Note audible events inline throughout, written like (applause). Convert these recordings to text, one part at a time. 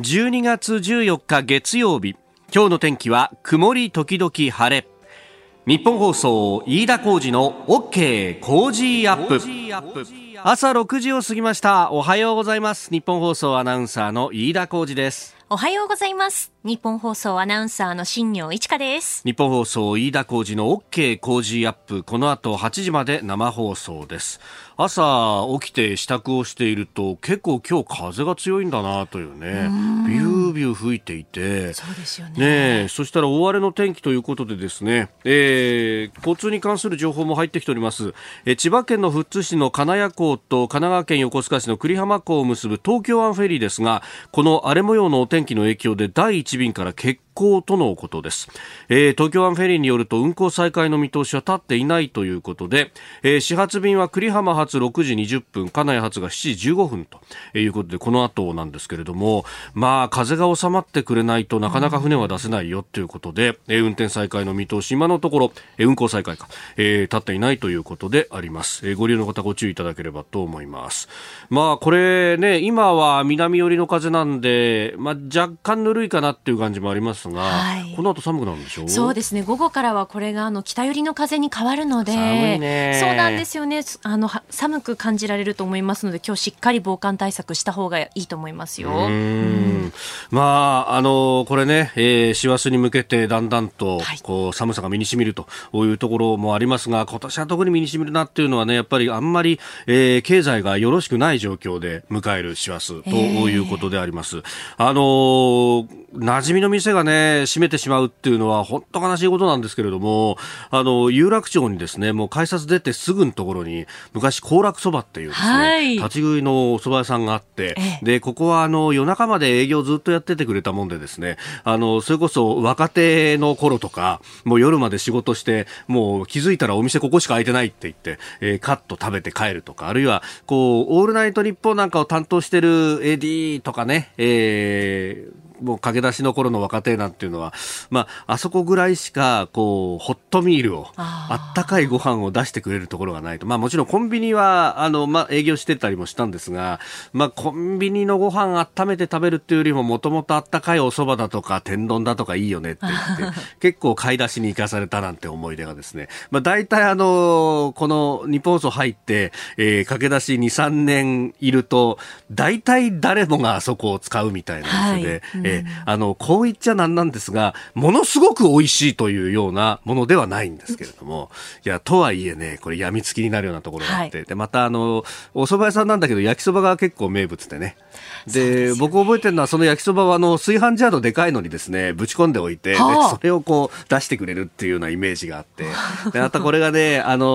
12月14日月曜日。今日の天気は曇り時々晴れ。ニッポン放送飯田浩司の OK Cozy Up。朝6時を過ぎました。おはようございます。ニッポン放送アナウンサーの飯田浩司です。おはようございます。ニッポン放送アナウンサーの新行市佳です。ニッポン放送飯田浩司の OK Cozy Up。この後8時まで生放送です。朝起きて支度をしていると結構今日風が強いんだなというね。ビュービュー吹いていて。そうですよね。ねそしたら大荒れの天気ということでですね、えー、交通に関する情報も入ってきております、えー、千葉県の富津市の金谷港と神奈川県横須賀市の栗浜港を結ぶ東京湾フェリーですがこの荒れ模様のお天気の影響で第1便から欠航とのことです、えー、東京湾フェリーによると運航再開の見通しは立っていないということで、えー、始発便は栗浜発6時20分金谷発が7時15分ということでこの後なんですけれどもまあ風が収まってくれないとなかなか船は出せないよということで、えー、運転再開の見通し今のところ、えー、運航再開か、えー、立っていないということであります、えー、ご利用の方ご注意いただければと思います。まあこれね今は南寄りの風なんで、まあ、若干ぬるいかなっていう感じもありますが、はい、この後寒くなるんでしょ？うそうですね。午後からはこれがあの北寄りの風に変わるのでそうなんですよね。あの寒く感じられると思いますので今日しっかり防寒対策した方がいいと思いますよ。うん。まああのこれね、えー、師走に向けてだんだんとこう寒さが身にしみるというところもありますが今年は特に身にしみるなっていうのはねやっぱりあんまり、えー、経済がよろしくない状況で迎える師走ということであります。えー、あの馴染みの店がね閉めてしまうっていうのは本当悲しいことなんですけれどもあの有楽町にですねもう改札出てすぐのところに昔行楽そばっていうですね、はい、立ち食いのお蕎麦屋さんがあって、でここはあの夜中まで営業ずっとやっててくれたもんでですねあのそれこそ若手の頃とかもう夜まで仕事してもう気づいたらお店ここしか開いてないって言って、えー、カット食べて帰るとかあるいはこうオールナイト日本なんかを担当してる AD とかね、えーもう駆け出しの頃の若手なんていうのは、まあ、あそこぐらいしか、こう、ホットミールを、あったかいご飯を出してくれるところがないと。まあ、もちろんコンビニは、あの、まあ、営業してたりもしたんですが、まあ、コンビニのご飯温めて食べるっていうよりも、もともとあったかいお蕎麦だとか、天丼だとかいいよねって言って、(laughs) 結構買い出しに行かされたなんて思い出がですね、まあ、大体あの、この日本放送入って、えー、駆け出し2、3年いると、大体誰もがあそこを使うみたいな店で、はい。うんえあのこう言っちゃなんなんですがものすごく美味しいというようなものではないんですけれどもいやとはいえねこれやみつきになるようなところがあって、はい、でまたあのお蕎麦屋さんなんだけど焼きそばが結構名物でねで、ね、僕覚えてるのはその焼きそばはあの炊飯ジャーのでかいのにですねぶち込んでおいて、はあ、それをこう出してくれるっていうようなイメージがあって。でまたこれがねあの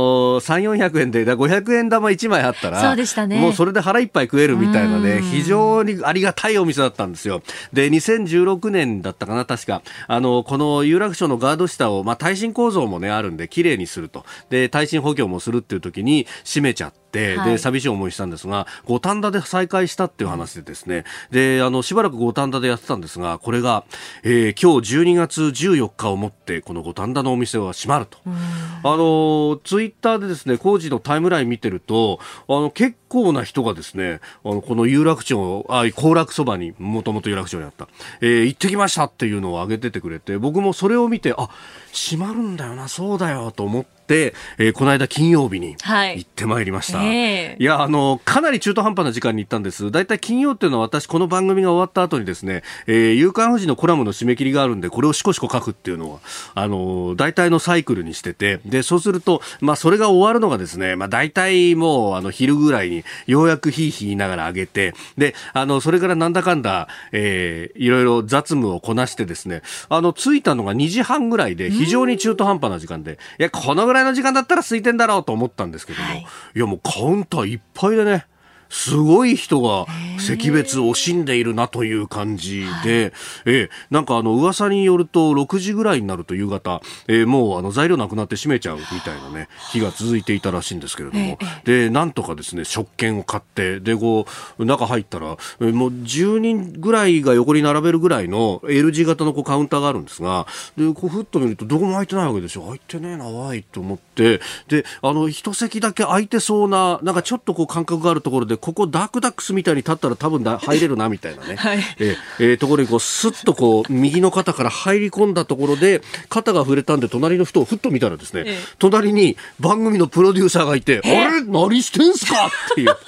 3400円で500円玉1枚あったらそうでした、ね、もうそれで腹いっぱい食えるみたいなね非常にありがたいお店だったんですよ。で2016年だったかな確か。あのこの有楽町のガード下を、まあ、耐震構造もねあるんで綺麗にすると。で耐震補強もするっていう時に閉めちゃって、はい、で寂しい思いしたんですが五反田で再開したっていう話でですね。であのしばらく五反田でやってたんですがこれが、えー、今日12月14日をもってこの五反田のお店は閉まると。あのツイッターでですね工事のタイムライン見てるとあの結構な人がですねあのこの有楽町あ行楽そばにもともと有楽町にあった、えー、行ってきましたっていうのを上げててくれて僕もそれを見てあ閉まるんだよなそうだよと思って、えー、この間金曜日に行ってまいりました、はいえ。ー、いやあのかなり中途半端な時間に行ったんです。だいたい金曜っていうのは私この番組が終わった後にですね、えー、夕刊富士のコラムの締め切りがあるんでこれをしこしこ書くっていうのはあの大体のサイクルにしててでそうするとまあそれが終わるのがですねまあ大体もうあの昼ぐらいにようやくひいひい言いながら上げてであのそれからなんだかんだ、えー、いろいろ雑務をこなしてですねあの着いたのが2時半ぐらいで非常に中途半端な時間でいやこのぐらいの時間だったら空いてんだろうと思ったんですけども、はい、いやもうカウンターいっぱいでねすごい人が惜別を惜しんでいるなという感じで、えー、なんかあの噂によると6時ぐらいになると夕方、えー、もうあの材料なくなって閉めちゃうみたいなね日が続いていたらしいんですけれども、でなんとかですね食券を買ってでこう中入ったら、えー、もう10人ぐらいが横に並べるぐらいの L 字型のこうカウンターがあるんですがでこうふっと見るとどこも空いてないわけですよ。空いてねえなわいと思って。であの一席だけ空いてそうななんかちょっとこう間隔があるところででここダークダックスみたいに立ったら多分だ入れるなみたいなね、(laughs) はい、ええー、ところにこうスッとこう右の肩から入り込んだところで肩が触れたんで隣の人をふっと見たらですね、えー、隣に番組のプロデューサーがいて、えー、あれ？何してんすか？っていう。(laughs)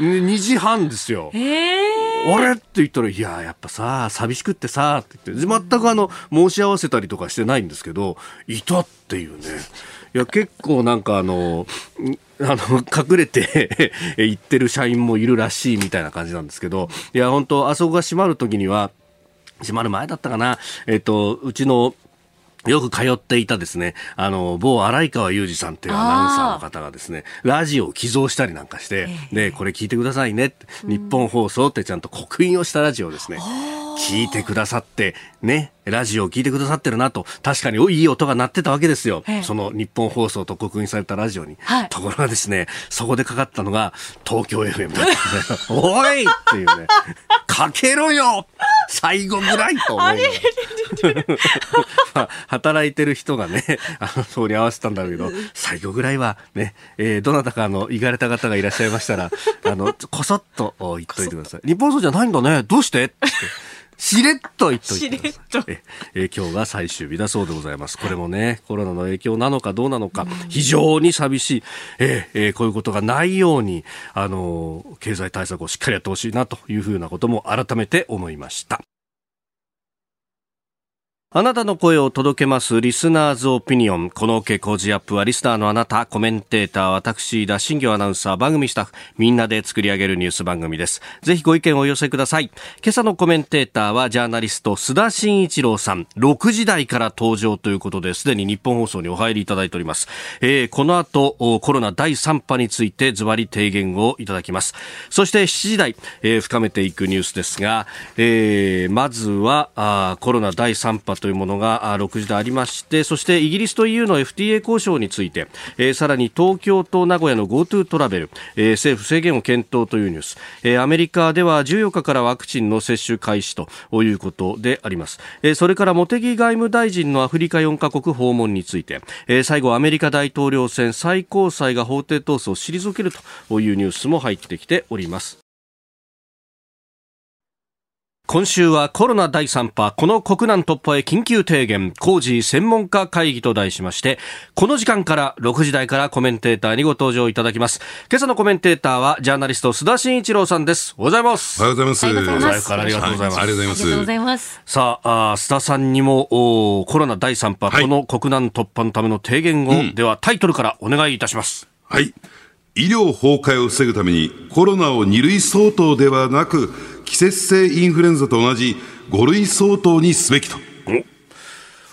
2時半ですよ。え。ー、あれ？って言ったら、いや、やっぱさ、寂しくってさ、って言って、全くあの、申し合わせたりとかしてないんですけど、いたっていうね。いや、結構なんかあの、あの、隠れて (laughs) 行ってる社員もいるらしいみたいな感じなんですけど、いや、本当あそこが閉まるときには、閉まる前だったかな、えっと、うちのよく通っていたですね、あの、某荒川裕二さんっていうアナウンサーの方がですね、ラジオを寄贈したりなんかして、で、これ聞いてくださいね日本放送ってちゃんと刻印をしたラジオですね、聞いてくださって、ね、ラジオを聞いてくださってるなと、確かにいい音が鳴ってたわけですよ。その日本放送と刻印されたラジオに。はい、ところがですね、そこでかかったのが東京 FM だった (laughs) おいっていうね、かけろよ最後ぐらいと思う。(laughs) 働いてる人がね、あの、通り合わせたんだろうけど、最後ぐらいはね、えー、どなたかあの、行かれた方がいらっしゃいましたら、あの、こそっと言っといてください。日本放送じゃないんだね。どうしてしれっと言っといてください。ええ今日が最終日だそうでございます。これもね、コロナの影響なのかどうなのか、非常に寂しい、ええこういうことがないように、あの、経済対策をしっかりやってほしいなというふうなことも改めて思いました。あなたの声を届けますリスナーズオピニオン。この OK 工事アップはリスナーのあなた、コメンテーター、私、田新行アナウンサー、番組スタッフ、みんなで作り上げるニュース番組です。ぜひご意見をお寄せください。今朝のコメンテーターはジャーナリスト、須田慎一郎さん。6時台から登場ということで、すでに日本放送にお入りいただいております。えー、この後、コロナ第3波についてズバリ提言をいただきます。そして7時台、えー、深めていくニュースですが、えー、まずは、コロナ第3波というものが6時でありましてそしてイギリスと EU の FTA 交渉について、え、さらに東京と名古屋の GoTo トラベル、え、政府制限を検討というニュース、え、アメリカでは14日からワクチンの接種開始ということであります、え、それから茂木外務大臣のアフリカ4カ国訪問について、え、最後アメリカ大統領選最高裁が法廷闘争を退けるというニュースも入ってきております。今週はコロナ第3波、この国難突破へ緊急提言、工事専門家会議と題しまして、この時間から6時台からコメンテーターにご登場いただきます。今朝のコメンテーターは、ジャーナリスト、須田慎一郎さんです。おはようございます。おはようございます。おはようございます。ありがとうございます。ありがとうございます。ありがとうございます。さあ、あ須田さんにも、コロナ第3波、はい、この国難突破のための提言を、うん、ではタイトルからお願いいたします。はい。医療崩壊を防ぐために、コロナを2類相当ではなく、季節性インフルエンザと同じ5類相当にすべきと。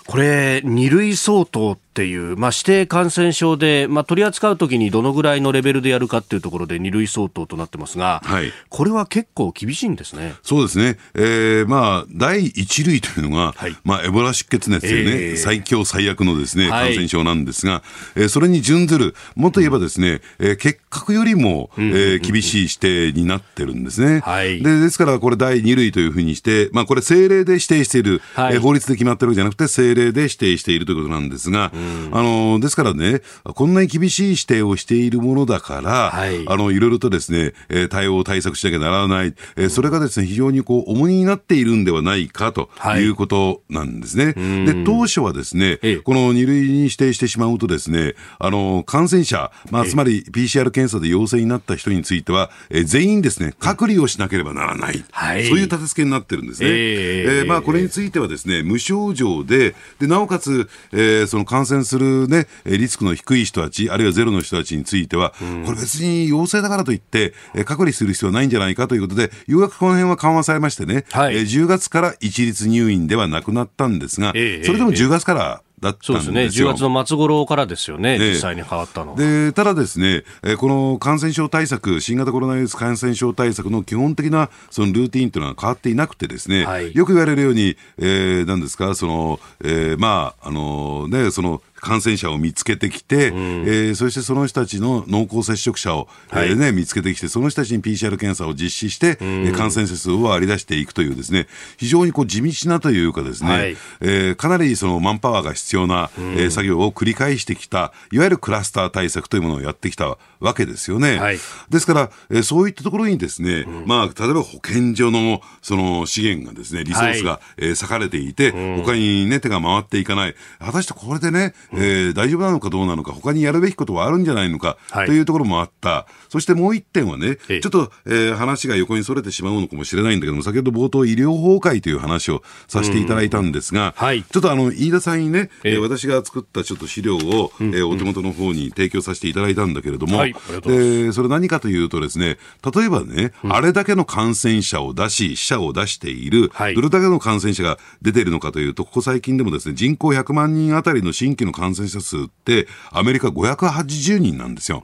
これ、2類相当っていう、まあ、指定感染症で、まあ、取り扱うときにどのぐらいのレベルでやるかっていうところで2類相当となってますが、はい、これは結構厳しいんですね。そうですね。えー、まあ、第1類というのが、はい、まあ、エボラ出血熱というね、えー、最強最悪のですね、感染症なんですが、はい、えー、それに準ずる、もっと言えばですね、えー、結核よりも、えー、厳しい指定になってるんですね。はい、でですから、これ第2類というふうにして、まあ、これ政令で指定している、はい、えー、法律で決まってるわけじゃなくて、政令で指定しているということなんですが、うんあの、ですからね、こんなに厳しい指定をしているものだから、はい、あの、いろいろとですね、え対応対策しなきゃならない、えそれがですね、非常にこう、重荷になっているんではないかとい。うことなんですね。はい、で、当初はですね、この2類に指定してしまうとですね、あの、感染者、まあ、つまり PCR 検査で陽性になった人については、え全員ですね、隔離をしなければならない。はい、そういう立て付けになってるんですね。えー、えー、まあ、これについてはですね、無症状で、で、なおかつ、えー、その感染するね、リスクの低い人たち、あるいはゼロの人たちについては、これ別に陽性だからといって、隔離する必要はないんじゃないかということで、ようやくこの辺は緩和されましてね、はい、10月から一律入院ではなくなったんですが、それでも10月からだったんですよ。そうですね。10月の末頃からですよね、実際に変わったので、ただですね、えこの感染症対策、新型コロナウイルス感染症対策の基本的なそのルーティンというのは変わっていなくてですね、はい、よく言われるように、えー、なんですか、その、えー、まあ、あのね、その、感染者を見つけてきて、うん、えー、そしてその人たちの濃厚接触者を、はい、えー、ね、見つけてきて、その人たちに PCR 検査を実施して、うん、感染者数を割り出していくというですね、非常にこう地道なというかですね、はい、えー、かなりそのマンパワーが必要な、うん、えー、作業を繰り返してきた、いわゆるクラスター対策というものをやってきたわけですよね。はい、ですから、えー、そういったところにですね、うん、まあ、例えば保健所のその資源がですね、リソースが、はい、えー、割かれていて、うん、他にね、手が回っていかない。果たしてこれでね、えー、大丈夫なのかどうなのか、他にやるべきことはあるんじゃないのか、というところもあった。そしてもう一点はね、ちょっと、えー、話が横にそれてしまうのかもしれないんだけども、先ほど冒頭医療崩壊という話をさせていただいたんですが、はい、ちょっとあの、飯田さんにね、えー、私が作ったちょっと資料を、えー、お手元の方に提供させていただいたんだけれども、はい、でそれ何かというとですね、例えばね、うん、あれだけの感染者を出し、死者を出している、はい、どれだけの感染者が出ているのかというと、ここ最近でもですね、人口100万人あたりの新規の感染者数って、アメリカ580人なんですよ。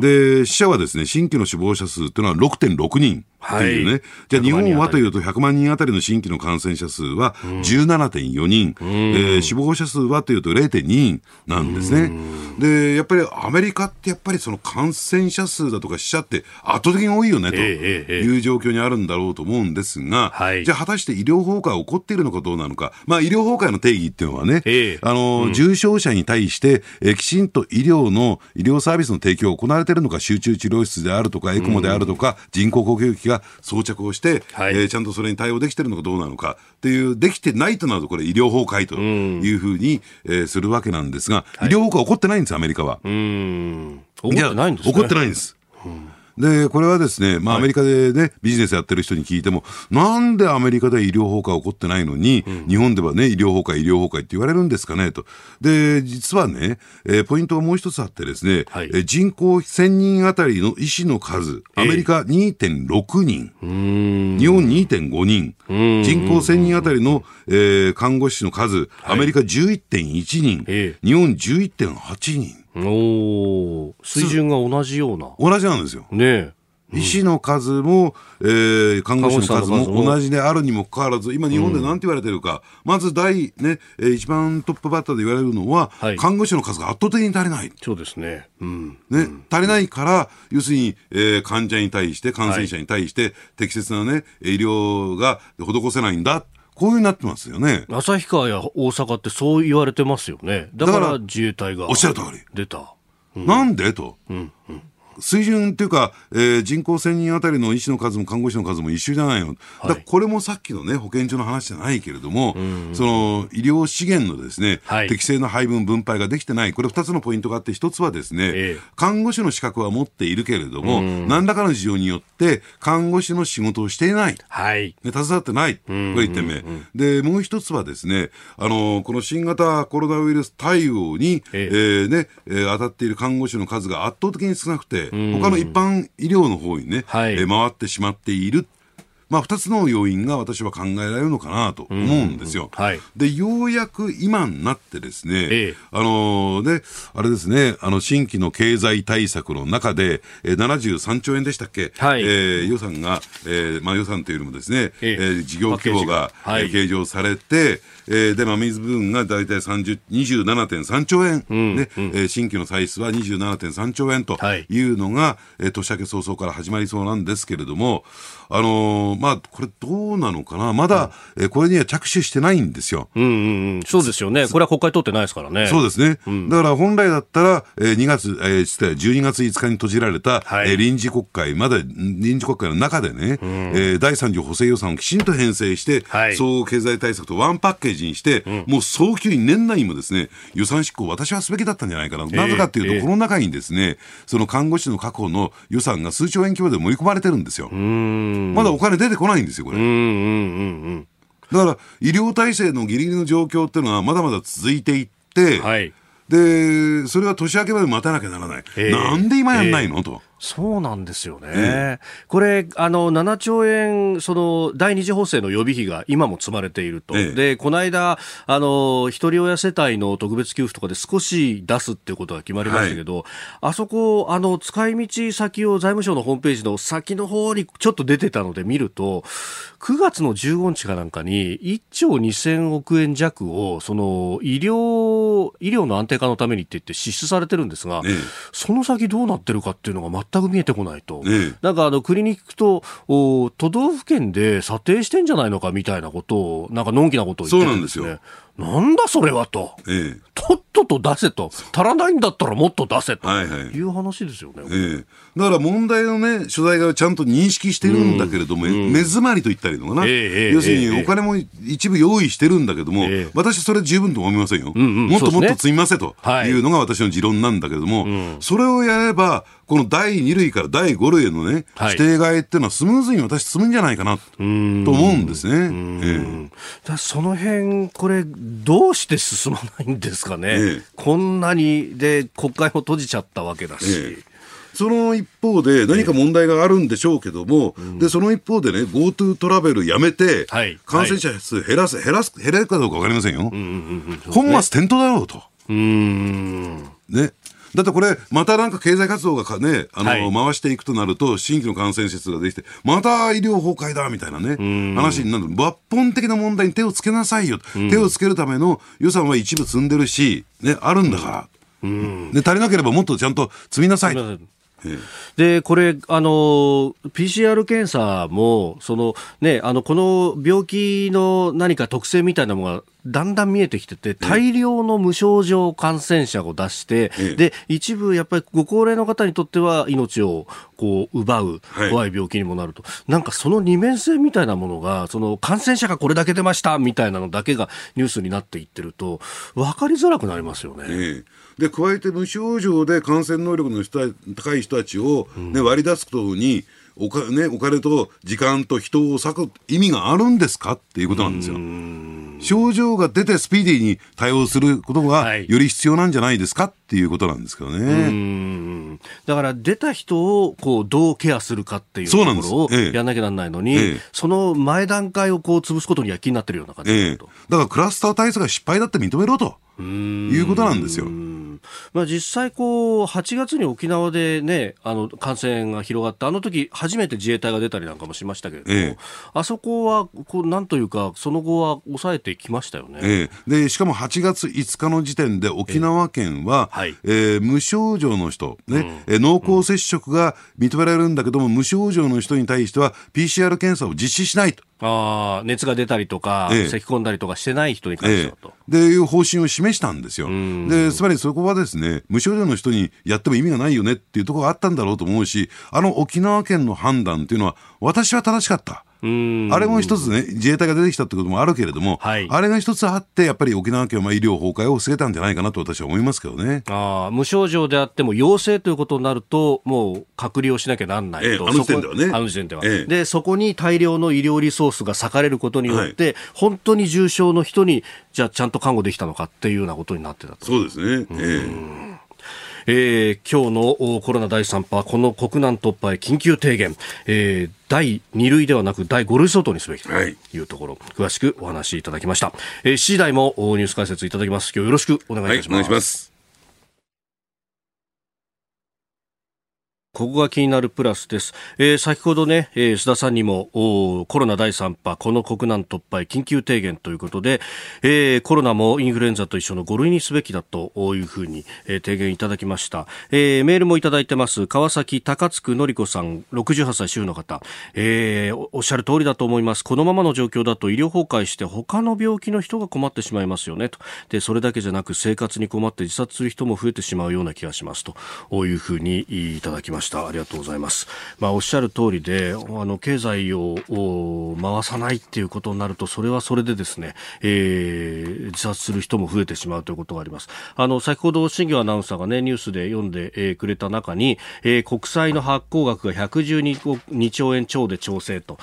で、死者はですね、新規の死亡者数っていうのは6.6人。っていうね、はい、じゃあ日本はというと100万人あたりの新規の感染者数は17.4人、うん、えー、死亡者数はというと0.2人なんですね。で、やっぱりアメリカってやっぱりその感染者数だとか死者って圧倒的に多いよねという状況にあるんだろうと思うんですが、じゃあ果たして医療崩壊起こっているのかどうなのか、まあ医療崩壊の定義っていうのはね、あの、うん、重症者に対して、えー、きちんと医療の、医療サービスの提供が行われているのか、集中治療室であるとか、エクモであるとか、人工呼吸器がが装着をして、はい、えー、ちゃんとそれに対応できてるのかどうなのかっていう、できてないとなると、これ、医療崩壊というふうに、えー、するわけなんですが、医療崩壊起こってないんです、アメリカは。うん起こってないんです、ね、起こってないんです。うんで、これはですね、まあ、アメリカでね、ビジネスやってる人に聞いても、なんでアメリカでは医療崩壊起こってないのに、日本ではね、医療崩壊、医療崩壊って言われるんですかね、と。で、実はね、えー、ポイントがもう一つあってですね、はい、え人口1000人あたりの医師の数、アメリカ2.6人、えー、日本2.5人、人口1000人あたりの、えー、看護師の数、アメリカ11.1人、えー、日本11.8人。お水準が同じような。同じなんですよ。ね医師の数も、えー、看護師の数も同じであるにもかかわらず、今、日本でなんて言われてるか、うん、まず第、ね、えー、一番トップバッターで言われるのは、はい、看護師の数が圧倒的に足りない。そうですね。うん、ね、うん、足りないから、要するに、えー、患者に対して、感染者に対して、適切なね、医療が施せないんだ。こういうになってますよね。旭川や大阪ってそう言われてますよね。だから自衛隊が。おっしゃる通り。出た。うん、なんで？と。うんうん水準っていうか、えー、人口1000人あたりの医師の数も看護師の数も一緒じゃないの、だこれもさっきのね、保健所の話じゃないけれども、その医療資源のですね、はい、適正な配分、分配ができてない、これ2つのポイントがあって、1つはですね、えー、看護師の資格は持っているけれども、何らかの事情によって、看護師の仕事をしていない、はい、ね、携わってない、これ1点目。で、もう1つはですね、あのこの新型コロナウイルス対応に、えー、えー、ねえー、当たっている看護師の数が圧倒的に少なくて、他の一般医療の方にね、はい、え回ってしまっている。まあ、2つの要因が私は考えられるのかなと思うんですよ。はい、でようやく今になってですね、ええ、あのであれですねあの新規の経済対策の中で、えー、73兆円でしたっけ、はい、えー、予算が、えーまあ、予算というよりもですね、ええ。ー、事業規模が、はい、計上されて、えー、で、真水分が大体27.3兆円、うんねうん、えー、新規の歳出は27.3兆円とい。うのが、はい、えー、年明け早々から始まりそうなんですけれども、あのー、まあ、これどうなのかな、まだ、うん、えー、これには着手してないんですよ。うんうんうん、そうですよね。これは国会通ってないですからね。そうですね。うん、だから本来だったら、えー、2月、えー、12月5日に閉じられた、はい、えー、臨時国会、まだ臨時国会の中でね、うん、えー、第3次補正予算をきちんと編成して、はい、総合経済対策とワンパッケージにして、うん、もう早急に年内にもですね、予算執行私はすべきだったんじゃないかな。なぜかというと、えー、この中にですね、その看護師の確保の予算が数兆円規模で盛り込まれてるんですよ。まだお金出てこないんですよ、これ。だから、医療体制のギリギリの状況っていうのはまだまだ続いていって、はい、で、それは年明けまで待たなきゃならない。なんで今やんないの、と。そうなんですよね。えこれ、あの、7兆円、その、第二次補正の予備費が今も積まれていると。えで、この間、あの、一人親世帯の特別給付とかで少し出すっていうことが決まりましたけど、はい、あそこ、あの、使い道先を財務省のホームページの先の方にちょっと出てたので見ると、9月の15日かなんかに1兆2000億円弱を、その、医療、医療の安定化のためにって言って支出されてるんですが、えその先どうなってるかっていうのが全く見えてこないと、ええ、なんかあのクリニックとお都道府県で査定してんじゃないのかみたいなことを、なんかのんきなことを言ってるんですね。なんだそれはと、ええ、とっとと出せと、足らないんだったらもっと出せと。いう話ですよね、ええ、だから問題のね、所在がちゃんと認識してるんだけれども、うん、目詰まりと言ったらいいのかな、え、要するにお金も一部用意してるんだけども、私、それ十分と思いませんよ、うんうん、もっともっと積みませとい。うのが私の持論なんだけれども、はい、それをやれば、この第2類から第5類へのね、指定外っていうのはスムーズに私、進むんじゃないかなと思うんですね。ええ、その辺これ、どうして進まないんですかね、ええ、こんなにで国会も閉じちゃったわけだし。えその一方で何か問題があるんでしょうけども、でその一方でね、GoTo トラベルやめて、感染者数減らす、減らす、減れるかどうか分かりませんよ。本末転倒だろうと。うん。ね、だってこれ、またなんか経済活動がね、あの、はい、回していくとなると、新規の感染者数ができて、また医療崩壊だみたいなね、話になる。抜本的な問題に手をつけなさいよ。手をつけるための予算は一部積んでるし、ね、あるんだから。で足りなければもっとちゃんと積みなさいと。でこれあの、PCR 検査もその、ね、あのこの病気の何か特性みたいなものがだんだん見えてきてて、大量の無症状感染者を出して、で一部、やっぱりご高齢の方にとっては命をこう奪う怖い病気にもなると、はい、なんかその二面性みたいなものが、その感染者がこれだけ出ましたみたいなのだけがニュースになっていってると、分かりづらくなりますよね。えで加えて無症状で感染能力の人高い人たちを、ね、割り出すことにおか、ね、お金と時間と人を割く意味があるんですかっていうことなんですよ。症状が出てスピーディーに対応することがより必要なんじゃないですかっていうことなんですけどね。だから出た人をこうどうケアするかっていうところをやらなきゃならないのに、ええ、その前段階をこう潰すことには気になってるような感じだ、え、だからクラスター対策が失敗だって認めろと。いうことなんですよ。まあ、実際こう、8月に沖縄で、ね、あの感染が広がった、あの時初めて自衛隊が出たりなんかもしましたけれども、ええ、あそこはこうなんというか、その後は抑えてきましたよね、ええ、でしかも8月5日の時点で、沖縄県は、えはい。えー、無症状の人、ねうん、濃厚接触が認められるんだけども、無症状の人に対しては、PCR 検査を実施しないと。あ熱が出たりとか、ええ、咳込んだりとかしてない人に関してはと。ええ、でいう方針を示したんですよ。でつまりそこはですね無症状の人にやっても意味がないよねっていうところがあったんだろうと思うしあの沖縄県の判断っていうのは私は正しかった。あれも一つね、自衛隊が出てきたってこともあるけれども、はい、あれが一つあって、やっぱり沖縄県は医療崩壊を防げたんじゃないかなと私は思いますけどね。あ無症状であっても、陽性ということになると、もう隔離をしなきゃなんないと、ええ、あの時点ではね。あの時点では、え、で、そこに大量の医療リソースが割かれることによって、はい、本当に重症の人に、じゃあ、ちゃんと看護できたのかっていうようなことになってたと。そうですね。えええー、今日のコロナ第3波、この国難突破へ緊急提言、えー、第2類ではなく第5類相当にすべきというところ、はい、詳しくお話しいただきました。えー、7時台もニュース解説いただきます。今日よろしくお願いいたします。はい、お願いします。ここが気になるプラスです。えー、先ほどね、えー、須田さんにもコロナ第3波、この国難突破へ緊急提言ということで、えー、コロナもインフルエンザと一緒の5類にすべきだというふうに、えー、提言いただきました。えー、メールもいただいてます。川崎高津区のりこさん、68歳主婦の方、えー、おっしゃる通りだと思います。このままの状況だと医療崩壊して他の病気の人が困ってしまいますよねと。で、それだけじゃなく生活に困って自殺する人も増えてしまうような気がしますというふうにいただきました。した。ありがとうございます、まあ、おっしゃる通りであの経済を回さないっていうことになるとそれはそれでですね、えー、自殺する人も増えてしまうということがあります。あの先ほど新業アナウンサーがねニュースで読んで、えー、くれた中に、えー、国債の発行額が112兆円超で調整と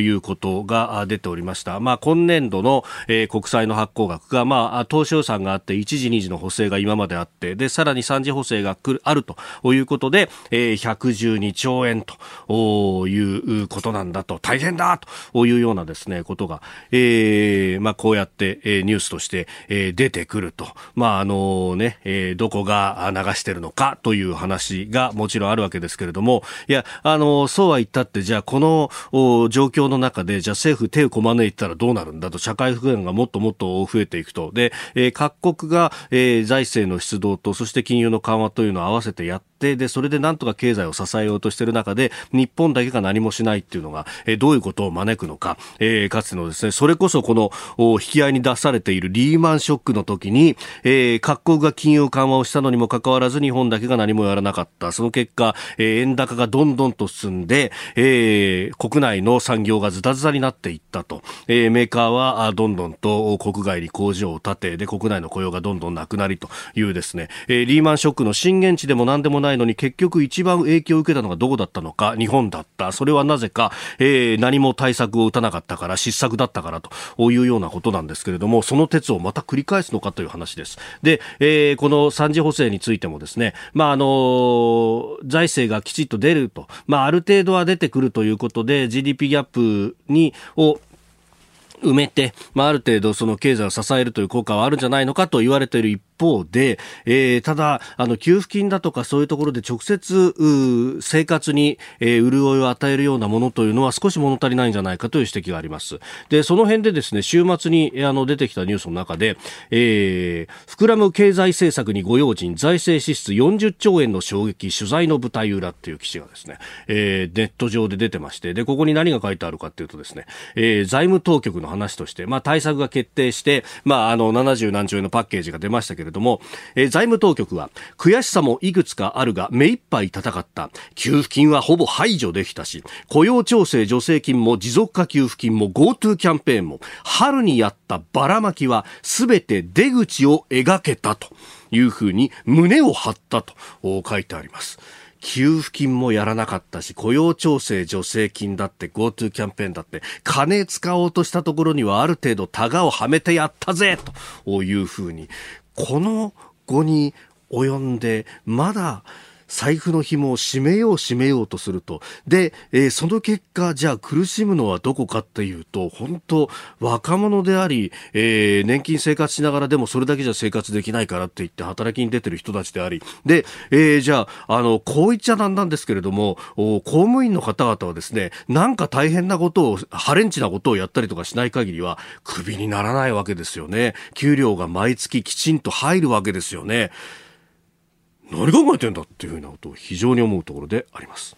いうことが出ておりました、まあ、今年度の、えー、国債の発行額が、まあ、当初予算があって1次2次の補正が今まであってでさらに3次補正があるということで、えー、112兆円ということなんだと、大変だというようなですね、ことが、えー、まあ、こうやって、えー、ニュースとして、えー、出てくると。まあ、あのね、えー、どこが流してるのかという話がもちろんあるわけですけれども、いや、あの、そうは言ったって、じゃあこの状況の中で、じゃあ政府手をこまねいたらどうなるんだと、社会不安がもっともっと増えていくと。で、えー、各国が、えー、財政の出動と、そして金融の緩和というのを合わせてやって、で、それでなんとか経済を支えようとしている中で、日本だけが何もしないっていうのが、え、どういうことを招くのか、えー、かつてのですね、それこそこの、引き合いに出されているリーマンショックの時に、えー、各国が金融緩和をしたのにもかかわらず、日本だけが何もやらなかった。その結果、えー、円高がどんどんと進んで、え、国内の産業がズタズタになっていったと。え、メーカーはどんどんと国外に工場を建て、で、国内の雇用がどんどんなくなりというですね、え、リーマンショックの震源地でも何でもないのに結局一番影響を受けたのがどこだったのか、日本だった。それはなぜか、えー、何も対策を打たなかったから、失策だったからというようなことなんですけれども、その鉄をまた繰り返すのかという話です。で、えー、この三次補正についてもですね、まあ、あの、財政がきちっと出ると、まあ、ある程度は出てくるということで、GDP ギャップに、を埋めて、まあ、ある程度その経済を支えるという効果はあるんじゃないのかと言われている一方で、えー、ただ、あの、給付金だとかそういうところで直接、生活に、えー、潤いを与えるようなものというのは少し物足りないんじゃないかという指摘があります。で、その辺でですね、週末に、あの、出てきたニュースの中で、えー、膨らむ経済政策にご用心、財政支出40兆円の衝撃、取材の舞台裏っていう記事がですね、えー、ネット上で出てまして、で、ここに何が書いてあるかっていうとですね、えー、財務当局の話として、まあ、対策が決定して、まあ、あの、70何兆円のパッケージが出ましたけどれども、えー、財務当局は、悔しさもいくつかあるが、目いっぱい戦った。給付金はほぼ排除できたし、雇用調整助成金も持続化給付金も GoTo キャンペーンも、春にやったばらまきは、すべて出口を描けたというふうに、胸を張ったと書いてあります。給付金もやらなかったし、雇用調整助成金だって GoTo キャンペーンだって、金使おうとしたところにはある程度タガをはめてやったぜというふうに、この後に及んで、まだ、財布の紐を締めよう締めようとすると。で、えー、その結果、じゃあ苦しむのはどこかっていうと、本当若者であり、えー、年金生活しながらでもそれだけじゃ生活できないからって言って働きに出てる人たちであり、で、えー、じゃあ、あの、こう言っちゃなんなんですけれども、公務員の方々はですね、なんか大変なことを、ハレンチなことをやったりとかしない限りは、クビにならないわけですよね。給料が毎月きちんと入るわけですよね。何考えてんだっていうふうなことを非常に思うところであります。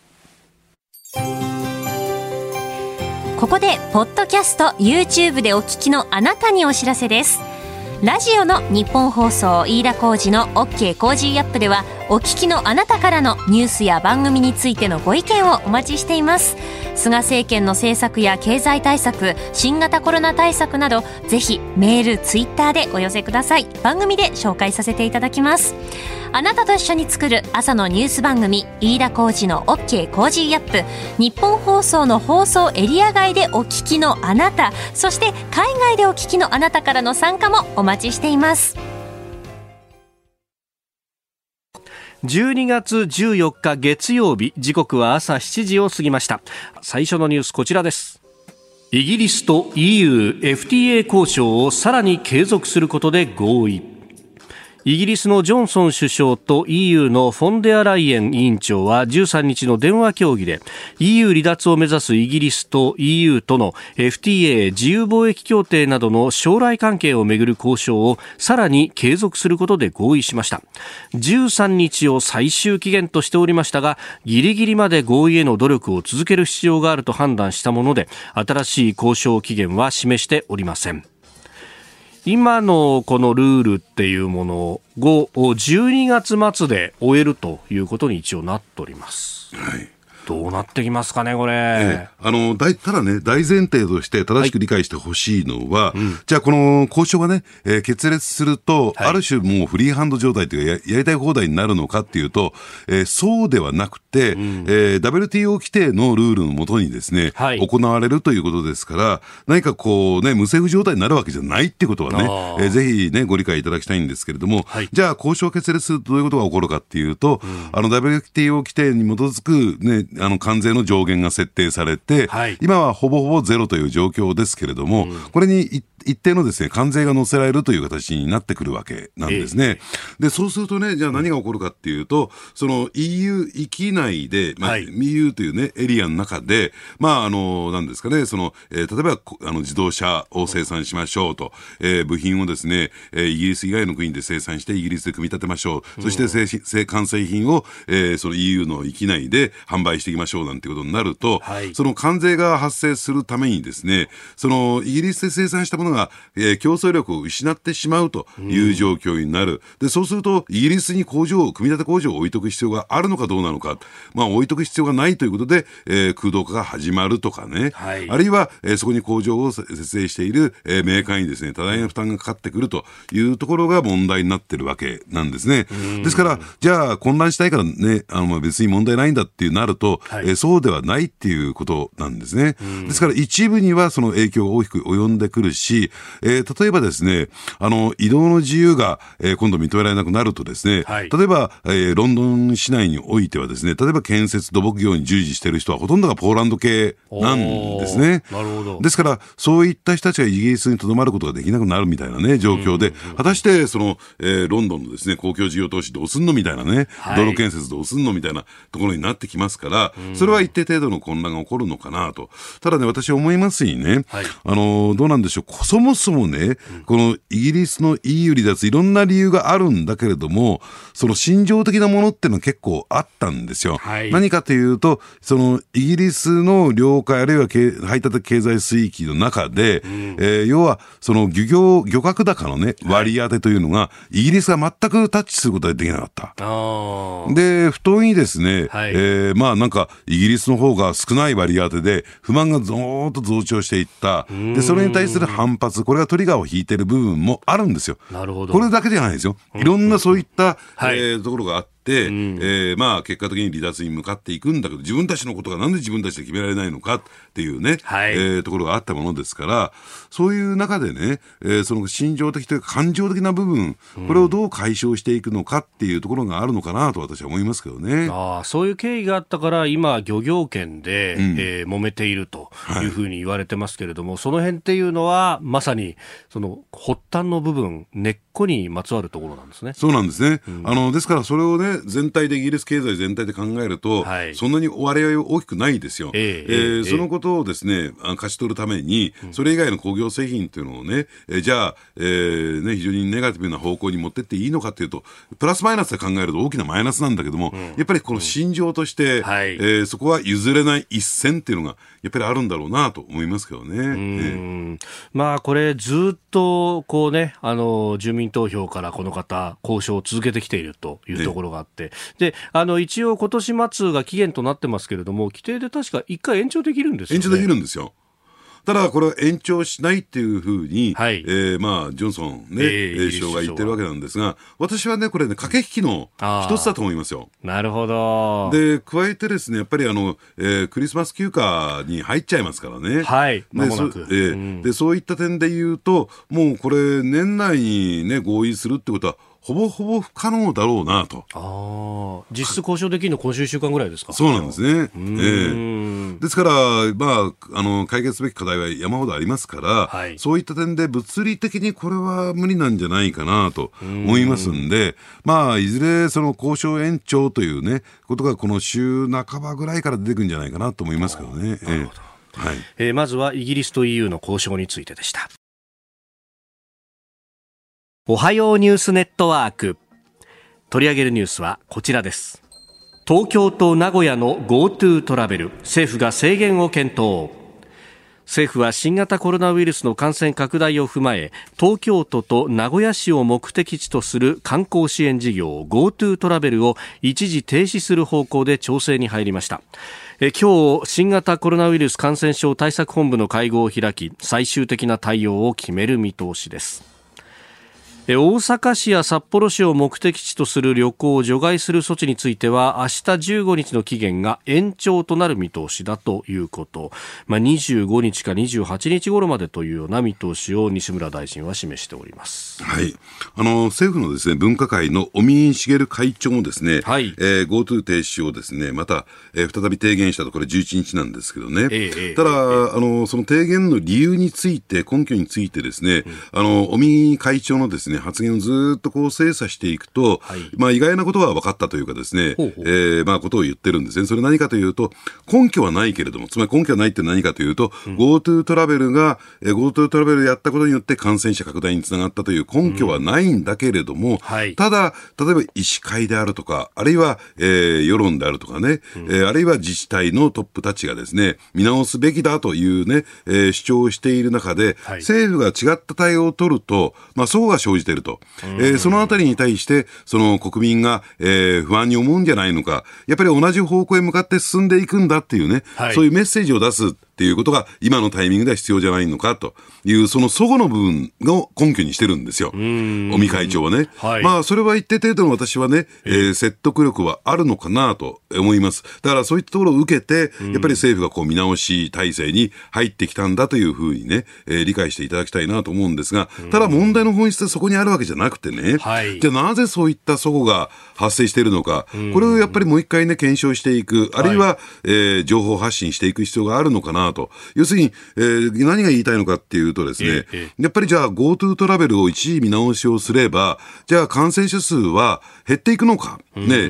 ここでポッドキャスト YouTube でお聞きのあなたにお知らせです。ラジオの日本放送飯田浩二の OK コージーアップではお聞きのあなたからのニュースや番組についてのご意見をお待ちしています。菅政権の政策や経済対策新型コロナ対策などぜひメールツイッターでお寄せください。番組で紹介させていただきます。あなたと一緒に作る朝のニュース番組飯田浩二の OK コージーアップ。日本放送の放送エリア外でお聞きのあなたそして海外でお聞きのあなたからの参加もお待ち待ちしています。12月14日月曜日時刻は朝7時を過ぎました。最初のニュースこちらです。イギリスと EU、FTA 交渉をさらに継続することで合意。イギリスのジョンソン首相と EU のフォンデアライエン委員長は13日の電話協議で EU 離脱を目指すイギリスと EU との FTA 自由貿易協定などの将来関係をめぐる交渉をさらに継続することで合意しました。13日を最終期限としておりましたがギリギリまで合意への努力を続ける必要があると判断したもので新しい交渉期限は示しておりません。今のこのルールっていうものを12月末で終えるということに一応なっております。はい。どうなってきますかね、これ。えあの大ただね、大前提として正しく理解してほしいのは、はいうん、じゃあ、この交渉がね、えー、決裂すると、はい、ある種もうフリーハンド状態というかや、やりたい放題になるのかっていうと、えー、そうではなく、うん、えー、WTO 規定のルールのもとにですね、はい、行われるということですから、何かこうね、無政府状態になるわけじゃないってことはね、えー、ぜひね、ご理解いただきたいんですけれども、はい、じゃあ交渉決裂するとどういうことが起こるかっていうと、うん、あの WTO 規定に基づくね、あの関税の上限が設定されて、はい、今はほぼほぼゼロという状況ですけれども、うん、これに一定のですね、関税が乗せられるという形になってくるわけなんですね。えー、で、そうするとね、じゃあ何が起こるかっていうと、その EU 域内で、まあ、はい、EU というね、エリアの中で、まあ、あの、なんですかね、その、えー、例えば、あの、自動車を生産しましょうと、えー、部品をですね、えー、イギリス以外の国で生産して、イギリスで組み立てましょう。そして、製完成品を、えー、その EU の域内で販売していきましょうなんてことになると、はい、その関税が発生するためにですね、その、イギリスで生産したものが、えー、競争力を失ってしまうという状況になる。で、そうすると、イギリスに工場を、組み立て工場を置いとく必要があるのかどうなのか、まあ、置いとく必要がないということで、えー、空洞化が始まるとかね、はい、あるいは、えー、そこに工場を設営している、えー、メーカーにですね、多大な負担がかかってくるというところが問題になってるわけなんですね。ですから、じゃあ混乱したいからね、あの別に問題ないんだっていうなると、はい、えー、そうではないっていうことなんですね。ですから一部にはその影響が大きく及んでくるし、えー、例えばですね、あの移動の自由が、えー、今度認められなくなるとですね、はい、例えば、えー、ロンドン市内においてはですね、例えば建設土木業に従事している人はほとんどがポーランド系なんですね。なるほど。ですから、そういった人たちがイギリスにとどまることができなくなるみたいなね、状況で、果たしてその、えー、ロンドンのですね、公共事業投資どうすんのみたいなね、はい、道路建設どうすんのみたいなところになってきますから、それは一定程度の混乱が起こるのかなと。ただね、私は思いますにね、はい、あの、どうなんでしょう、そもそもね、このイギリスの EU 離脱、いろんな理由があるんだけれども、その心情的なものっていうのは結構あったんですよ。はい、何かというと、そのイギリスの領海あるいは排他的経済水域の中で、うん、えー、要はその漁業、漁獲高のね、割り当てというのが、イギリスが全くタッチすることができなかった。で、不当にですね、はい、えー、まあなんかイギリスの方が少ない割り当てで不満がずーっと増長していった。で、それに対する反発、これがトリガーを引いてる部分もあるんですよ。なるほど。これだけじゃないですよ。いろんなそういった、はい、えー、ところがあって、、うん、えー、まあ、結果的に離脱に向かっていくんだけど、自分たちのことがなんで自分たちで決められないのかっていうね、はい、えー、ところがあったものですから、そういう中でね、えー、その心情的というか感情的な部分、これをどう解消していくのかっていうところがあるのかなと私は思いますけどね。あそういう経緯があったから、今、漁業権で、うん、えー、揉めているというふうに言われてますけれども、はい、その辺っていうのは、まさに、その発端の部分、根っこにまつわるところなんですね。そうなんですね。うん、あの、ですからそれをね、全体でイギリス経済全体で考えると、はい、そんなに割合大きくないですよ。えー、えー、そのことをですね、勝ち取るために、それ以外の工業製品っていうのをね、えー、じゃあ、えー、ね、非常にネガティブな方向に持ってっていいのかっていうと、プラスマイナスで考えると大きなマイナスなんだけども、うん、やっぱりこの心情として、うんはい、えー、そこは譲れない一線っていうのが、やっぱりあるんだろうなと思いますけどね。ねまあ、これ、ずっと、こうね、あの、住民投票からこの方、交渉を続けてきているというところがあって、で、あの、一応今年末が期限となってますけれども、規定で確か1回延長できるんですよ、ね、延長できるんですよ。ただ、これは延長しないっていうふうに、はい、えー、まあ、ジョンソンね、えー、首相が言ってるわけなんですが、私はね、これね、駆け引きの一つだと思いますよ。なるほど。で、加えてですね、やっぱりあの、えー、クリスマス休暇に入っちゃいますからね。はい。でそ,、えー、うん、でそういった点で言うと、もうこれ、年内にね、合意するってことは、ほぼほぼ不可能だろうなと。あ実質交渉できるの今週1週間ぐらいですか？そうなんですね。えー、ですから、まあ、あの、解決すべき課題は山ほどありますから、はい、そういった点で物理的にこれは無理なんじゃないかなと思いますんで、まあ、いずれその交渉延長というね、ことがこの週半ばぐらいから出てくるんじゃないかなと思いますけどね。なるほど。はいえー、まずはイギリスと EU の交渉についてでした。おはようニュースネットワーク。取り上げるニュースはこちらです。東京と名古屋の GoTo トラベル。政府が制限を検討。政府は新型コロナウイルスの感染拡大を踏まえ東京都と名古屋市を目的地とする観光支援事業 GoTo トラベルを一時停止する方向で調整に入りました。え今日新型コロナウイルス感染症対策本部の会合を開き最終的な対応を決める見通しです。大阪市や札幌市を目的地とする旅行を除外する措置については明日15日の期限が延長となる見通しだということ、まあ、25日か28日頃までというような見通しを西村大臣は示しております、はい、あの政府のです、ね、分科会の尾身茂会長もですね、はい。えー、GoTo 停止をですねまた、えー、再び提言したとこれ11日なんですけどね、えー、ただ、えー、あのその提言の理由について根拠についてですね、うん、あの尾身会長のですね発言をずっとこう精査していくと、はい、まあ、意外なことは分かったというかですね、えー、まあ、ことを言ってるんですね。それ何かというと、根拠はないけれども、つまり根拠はないって何かというと、うん、GoTo トラベルが、えー、GoTo トラベルやったことによって感染者拡大につながったという根拠はないんだけれども、うん。はい、ただ、例えば医師会であるとか、あるいは、えー、世論であるとかね、うん、えー、あるいは自治体のトップたちがですね、見直すべきだというね、えー、主張をしている中で、はい、政府が違った対応を取ると、まあ、そうが生じていると。えー、そのあたりに対して、その国民が、えー、不安に思うんじゃないのか、やっぱり同じ方向へ向かって進んでいくんだっていうね、はい、そういうメッセージを出す。っていうことが今のタイミングでは必要じゃないのかという、その齟齬の部分を根拠にしてるんですよ。尾身会長はね。はい、まあ、それは一定程度の私はね、えー、説得力はあるのかなと思います。だからそういったところを受けて、やっぱり政府がこう見直し体制に入ってきたんだというふうにね、えー、理解していただきたいなと思うんですが、ただ問題の本質はそこにあるわけじゃなくてね、はい、じゃあなぜそういった齟齬が発生しているのか、これをやっぱりもう一回ね、検証していく、あるいは、はい、えー、情報発信していく必要があるのかなと。要するに、えー、何が言いたいのかっていうとですね、ええ、やっぱりじゃあ GoTo トラベルを一時見直しをすれば、じゃあ感染者数は減っていくのか、ね、え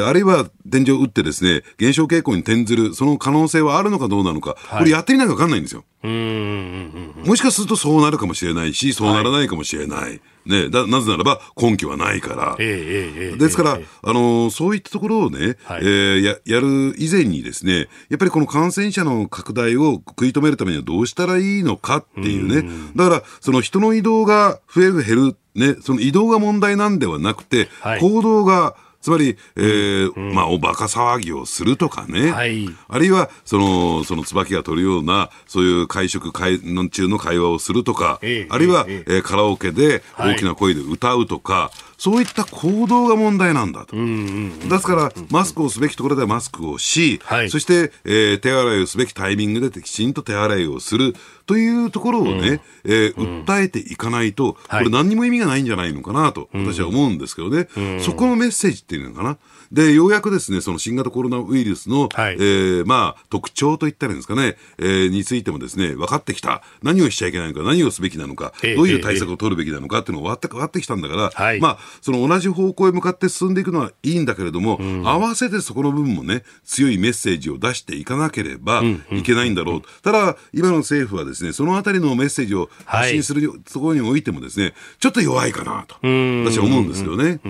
ー、あるいは天井を打ってですね、減少傾向に転ずる、その可能性はあるのかどうなのか、これやってみなきゃ分かんないんですよ。もしかするとそうなるかもしれないし、そうならないかもしれない。はいね、だなぜならば根拠はないから。えですから、えー、あのー、そういったところをね、はい、えー、ややる以前にですね、やっぱりこの感染者の拡大を食い止めるためにはどうしたらいいのかっていうね、うだから、その人の移動が増える減る、ね、その移動が問題なんではなくて、はい、行動がつまり、えー、うん、まあ、おバカ騒ぎをするとかね、はい、あるいは、その、その椿が取るような、そういう会食会の中の会話をするとか、えー、あるいは、えー、えー、カラオケで大きな声で歌うとか、はいそういった行動が問題なんだと。ですから、マスクをすべきところではマスクをし、はい、そして、えー、手洗いをすべきタイミングできちんと手洗いをするというところをね、うん、えー、訴えていかないと、これ何にも意味がないんじゃないのかなと、私は思うんですけどね、そこのメッセージっていうのかな。で、ようやくですね、その新型コロナウイルスの、はい、えー、まあ、特徴といったらいいんですかね、えー、についてもですね、分かってきた。何をしちゃいけないのか、何をすべきなのか、どういう対策を取るべきなのかっていうのが分かってきたんだから、はい、まあ、その同じ方向へ向かって進んでいくのはいいんだけれども、うん、合わせてそこの部分もね、強いメッセージを出していかなければいけないんだろう。ただ、今の政府はですね、そのあたりのメッセージを発信する、はい、ところにおいてもですね、ちょっと弱いかなと、私は思うんですよね。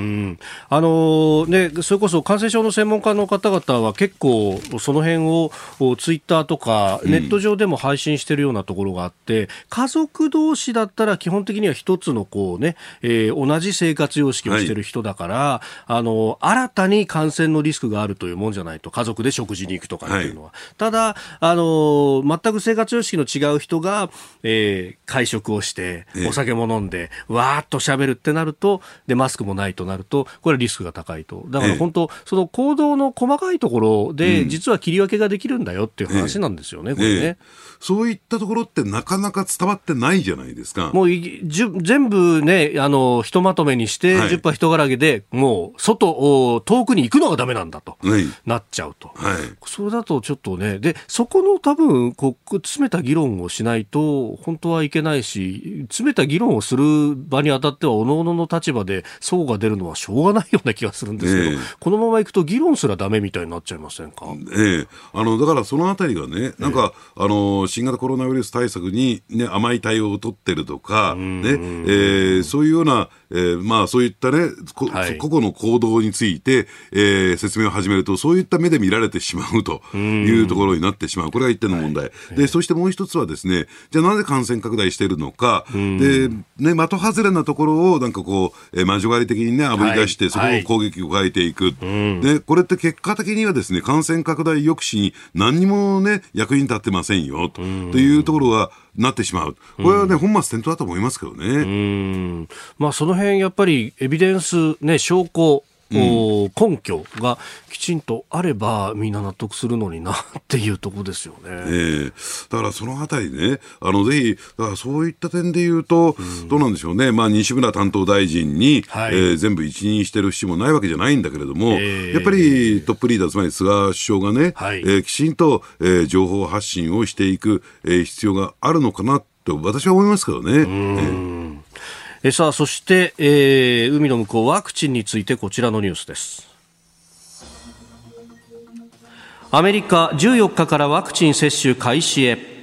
あのー、ね、それこそ感染症の専門家の方々は結構その辺をツイッターとかネット上でも配信しているようなところがあって、うん、家族同士だったら基本的には一つのこうね、えー、同じ生活様式をしている人だから、はい、あの新たに感染のリスクがあるというもんじゃないと家族で食事に行くとかっていうのは、はい、ただあの全く生活様式の違う人が、えー、会食をしてお酒も飲んで、えー、わーっと喋るってなるとでマスクもないとなるとこれリスクが高いと。だから本当、その行動の細かいところで、実は切り分けができるんだよっていう話なんですよね、これね。そういったところってなかなか伝わってないじゃないですか。もう全部ね、あの、ひとまとめにして、はい、10羽人柄げで、もう、外、遠くに行くのがダメなんだと、はい、なっちゃうと。はい、それだとちょっとね、で、そこの多分、こう、詰めた議論をしないと、本当はいけないし、詰めた議論をする場にあたっては、おのおのの立場で、相が出るのはしょうがないような気がするんですけど、このままいくと議論すらダメみたいになっちゃいませんか？ええ。あの、だからそのあたりがね、なんか、えあの、新型コロナウイルス対策に、ね、甘い対応を取ってるとか、ねえー、そういうような、えー、まあそういったね、はい、個々の行動について、えー、説明を始めると、そういった目で見られてしまうというところになってしまう。これが一点の問題。で、そしてもう一つはですね、じゃあなぜ感染拡大しているのか、で、ね、的外れなところをなんかこう、えー、魔女狩り的にね、あぶり出して、はい、そこを攻撃を変えていく、はい、で、これって結果的にはですね、感染拡大抑止に何にもね、役に立ってませんよ、というところは、なってしまう。これはね、本末転倒だと思いますけどね。まあ、その辺やっぱりエビデンス、ね、証拠、根拠がきちんとあればみんな納得するのになっていうところですよね。えー、だからそのあたりね、あのぜひ、だからそういった点で言うと、うん、どうなんでしょうね、まあ、西村担当大臣に、はい、えー、全部一任してる節もないわけじゃないんだけれども、えー、やっぱりトップリーダー、つまり菅首相がね、はい、えー、きちんと、えー、情報発信をしていく、えー、必要があるのかなと私は思いますけどね。えーえさあそして、えー、海の向こうワクチンについてこちらのニュースです。アメリカ14日からワクチン接種開始へ。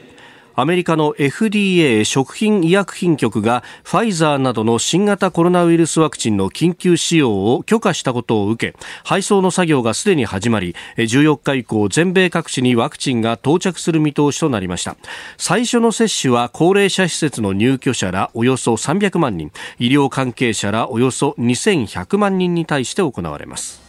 アメリカの FDA 食品医薬品局がファイザーなどの新型コロナウイルスワクチンの緊急使用を許可したことを受け配送の作業がすでに始まり14日以降全米各地にワクチンが到着する見通しとなりました。最初の接種は高齢者施設の入居者らおよそ300万人医療関係者らおよそ2100万人に対して行われます。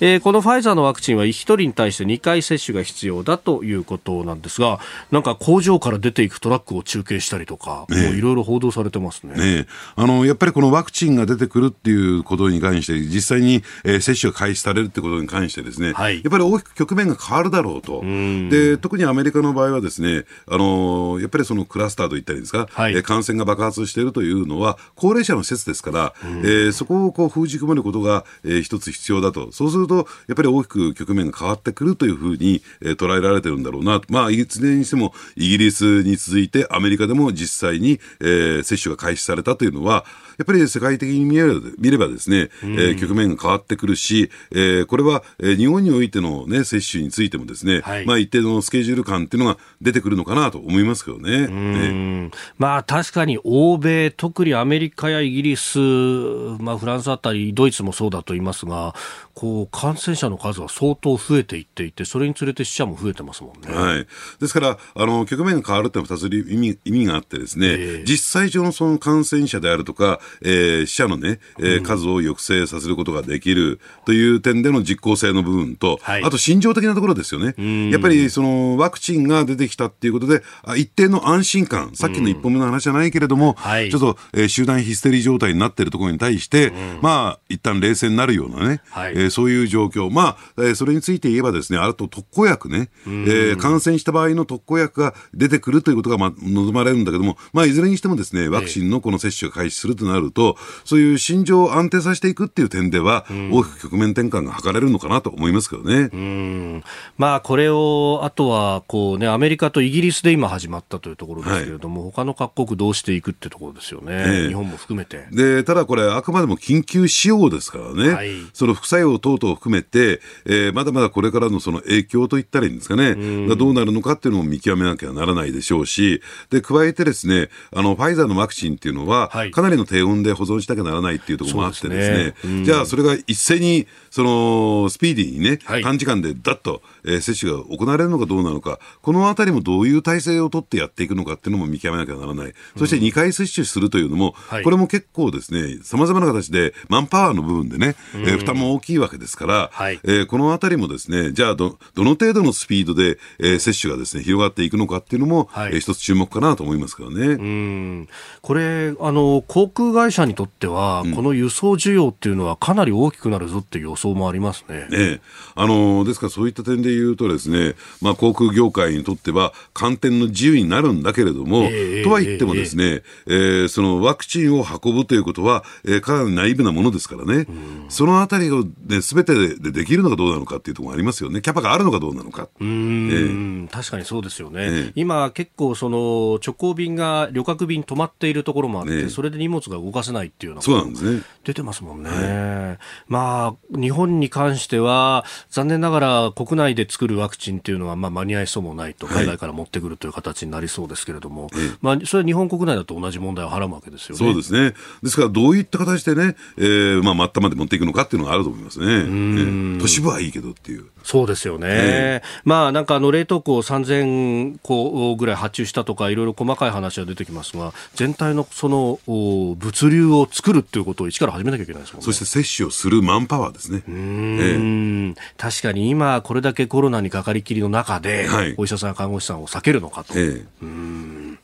えー、このファイザーのワクチンは1人に対して2回接種が必要だということなんですが、なんか工場から出ていくトラックを中継したりとか、いろいろ報道されてますね。ねあのやっぱりこのワクチンが出てくるっていうことに関して、実際に、えー、接種が開始されるってことに関してですね、はい、やっぱり大きく局面が変わるだろうと。で特にアメリカの場合はですね、あのやっぱりそのクラスターといったりですか、はい、え感染が爆発しているというのは、高齢者の施設ですから、えー、そこをこう封じ込めることが、えー、一つ必要だと。そうすると、やっぱり大きく局面が変わってくるというふうに、えー、捉えられてるんだろうな。まあ、いずれにしても、イギリスに続いてアメリカでも実際に、えー、接種が開始されたというのは、やっぱり世界的に見れば見ればですね、えー、局面が変わってくるし、えー、これは、えー、日本においての、ね、接種についてもですね、はい、まあ、一定のスケジュール感っていうのが出てくるのかなと思いますけどね。ね。まあ、確かに欧米、特にアメリカやイギリス、まあ、フランスあたり、ドイツもそうだと言いますが、こう感染者の数は相当増えていっていて、それにつれて死者も増えてますもんね。はい、ですから、あの局面が変わるっていうのは2つ意味意味があってですね、えー、実際上のその感染者であるとか、えー、死者のね、えー、数を抑制させることができるという点での実効性の部分と、はい、あと心情的なところですよね。やっぱりそのワクチンが出てきたっていうことで、一定の安心感、さっきの一本目の話じゃないけれども、はい、ちょっと、えー、集団ヒステリー状態になっているところに対して、まあ、一旦冷静になるようなね、はい、えー、そういう状況、まあ、えー、それについて言えばですね、あと特効薬ね、えー、感染した場合の特効薬が出てくるということが、まあ、望まれるんだけども、まあ、いずれにしてもですね、ワクチンのこの接種が開始するとなると、そういう心情を安定させていくっていう点では、大きく局面転換が図れるのかなと思いますけどね。うん。まあ、これを、あとは、こうね、アメリカとイギリスで今始まったというところですけれども、はい、他の各国どうしていくってところですよね。えー、日本も含めて。で、ただこれ、あくまでも緊急使用ですからね、はい、その副作用等々を含めて、えー、まだまだこれからのその影響といったらいいんですかね、がどうなるのかっていうのも見極めなきゃならないでしょうし、で、加えてですね、あの、ファイザーのワクチンっていうのは、かなりの低温で保存しなきゃならないっていうところもあってですね、すね。じゃあそれが一斉に、その、スピーディーにね、はい、短時間でだっと、えー、接種が行われるのかどうなのか、このあたりもどういう体制を取ってやっていくのかっていうのも見極めなきゃならない。そして2回接種するというのも、これも結構ですね、さまざまな形でマンパワーの部分でね、えー、負担も大きいわけですから、はい、えー、このあたりもですね、じゃあど、どの程度のスピードで、えー、接種がですね、広がっていくのかっていうのも、はい、えー、一つ注目かなと思いますからね。うん。これ、あの、航空会社にとっては、うん、この輸送需要っていうのはかなり大きくなるぞっていう予想もありますね。ねあの、ですからそういった点で言うとですね、まあ、航空業界にとっては、観点の自由になるんだけれども、えー、とは言ってもですね、えー、そのワクチンを運ぶということは、えー、かなりナイブなものですからね、そのあたりを、ね、すべてでできるのかどうなのかっていうところがありますよね。キャパがあるのかどうなのか。うん、えー、確かにそうですよね。えー、今、結構、その、直行便が、旅客便止まっているところもあって、ね、それで荷物が動かせないっていうのそうなんですね。出てますもんね。はい、まあ、日本に関しては、残念ながら国内で作るワクチンっていうのは、まあ、間に合いそうもないと、海外から持ってくるという形になりそうですけれども、はい、まあ、それは日本国内だと同じ問題をはらむわけですよね。そうですね。ですから、どういった形でね、えー、まあ、末端まで持っていくのかっていうのがあると思いますね。都市部はいいけどっていう。そうですよね。えー、まあ、なんか、あの、冷凍庫を3000個ぐらい発注したとか、いろいろ細かい話は出てきますが、全体のその、物流を作るっていうことを一から始めなきゃいけないですもんね。そして接種をするマンパワーですね。うん、えー、確かに今、これだけコロナにかかりきりの中で、はい、お医者さんや看護師さんを避けるのかと。えー、うん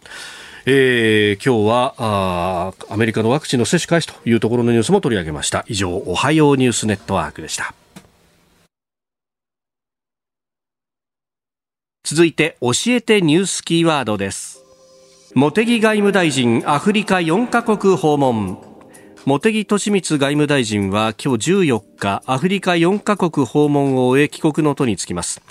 えー、今日はあアメリカのワクチンの接種開始というところのニュースも取り上げました以上おはようニュースネットワークでした続いて教えてニュースキーワードです。茂木外務大臣アフリカ4カ国訪問。茂木敏光外務大臣は今日14日アフリカ4カ国訪問を終え帰国の途に就きます。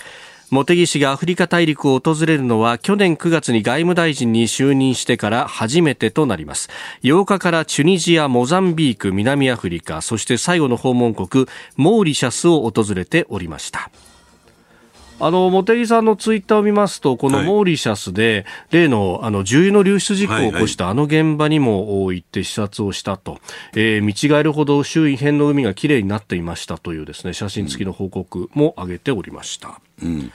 茂木氏がアフリカ大陸を訪れるのは去年9月に外務大臣に就任してから初めてとなります。8日からチュニジア、モザンビーク、南アフリカそして最後の訪問国モーリシャスを訪れておりました。あの茂木さんのツイッターを見ますと、このモーリシャスで、例のあの重油の流出事故を起こしたあの現場にも行って視察をしたと、えー、見違えるほど周囲辺の海がきれいになっていましたというですね写真付きの報告も上げておりました。うん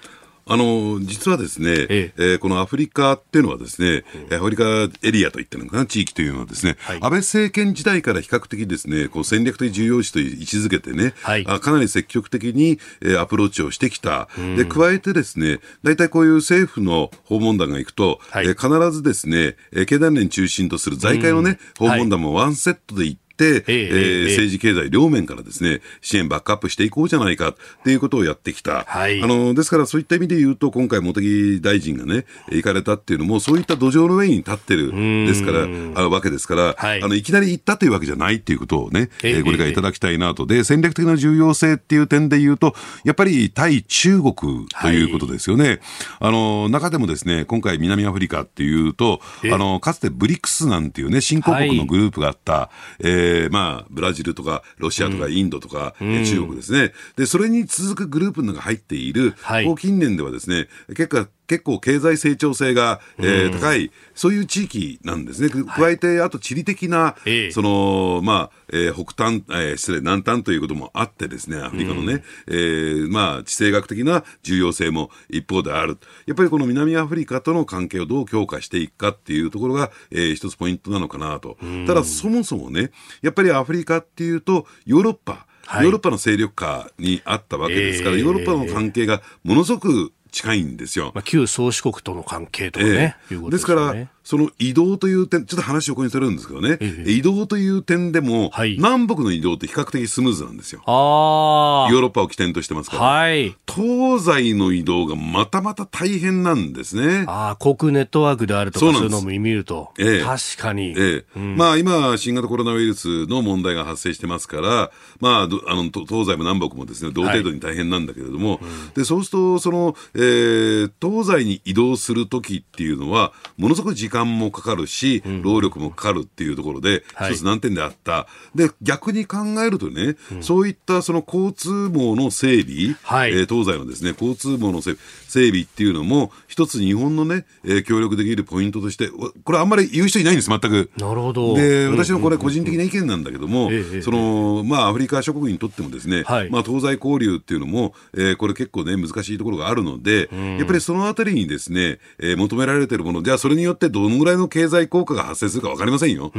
あの実はですね、ええ。えー、このアフリカっていうのはですね、うん、アフリカエリアといってるのかな、地域というのはですね、はい、安倍政権時代から比較的ですね、こう戦略的重要視と位置づけてね、はい、あかなり積極的に、えー、アプローチをしてきた。うん、で、加えてですね、大体こういう政府の訪問団が行くと、はい、えー、必ずですね、えー、経団連中心とする財界のね、うん、訪問団もワンセットで行って、えー、政治経済両面からですね、支援バックアップしていこうじゃないかっていうことをやってきた。はい、あの、ですからそういった意味で言うと、今回茂木大臣がね、行かれたっていうのも、そういった土壌の上に立ってるですから、あわけですから、はい、あの、いきなり行ったというわけじゃないっていうことをね、えー、ご理解いただきたいなと。で、戦略的な重要性っていう点で言うと、やっぱり対中国ということですよね。はい、あの、中でもですね、今回南アフリカっていうと、あの、かつてブリックスなんていうね、新興国のグループがあった、はい、えー、まあ、ブラジルとか、ロシアとか、インドとか、うん、中国ですね。で、それに続くグループのが入っている、はい、近年ではですね、結果、結構経済成長性が、えー、高い、そういう地域なんですね。加えて、あと地理的な、その、まあ、えー、北端、えー、失礼、南端ということもあってですね、アフリカのね、えー、まあ、地政学的な重要性も一方である。やっぱりこの南アフリカとの関係をどう強化していくかっていうところが、えー、一つポイントなのかなと。ただ、そもそもね、やっぱりアフリカっていうと、ヨーロッパ、ヨーロッパの勢力下にあったわけですから、ヨーロッパの関係がものすごく近いんですよ。まあ、旧宗主国との関係とかね。えー、ですから、その移動という点、ちょっと話を横にするんですけどね、ええ、移動という点でも、はい、南北の移動って比較的スムーズなんですよ。あヨーロッパを起点としてますから、はい、東西の移動がまたまた大変なんですね。あ航空ネットワークであるとか、そういうのも見ると、ええ、確かに。ええ、うん、まあ、今、新型コロナウイルスの問題が発生してますから、まあ、あの東西も南北もですね同程度に大変なんだけれども、はいうん、でそうするとその、えー、東西に移動するときっていうのは、ものすごく時間もかかるし、労力もかかるっていうところで、一つ難点であった。で、逆に考えるとね、そういったその交通網の整備、はい、えー、東西のですね、交通網の整備整備っていうのも、一つ日本のね、えー、協力できるポイントとして、これあんまり言う人いないんです、全く。なるほど。で、私のこれ個人的な意見なんだけども、その、まあ、アフリカ諸国にとってもですね、はい、まあ、東西交流っていうのも、えー、これ結構ね、難しいところがあるので、やっぱりそのあたりにですね、えー、求められているもの、じゃあそれによってどのぐらいの経済効果が発生するか分かりませんよ。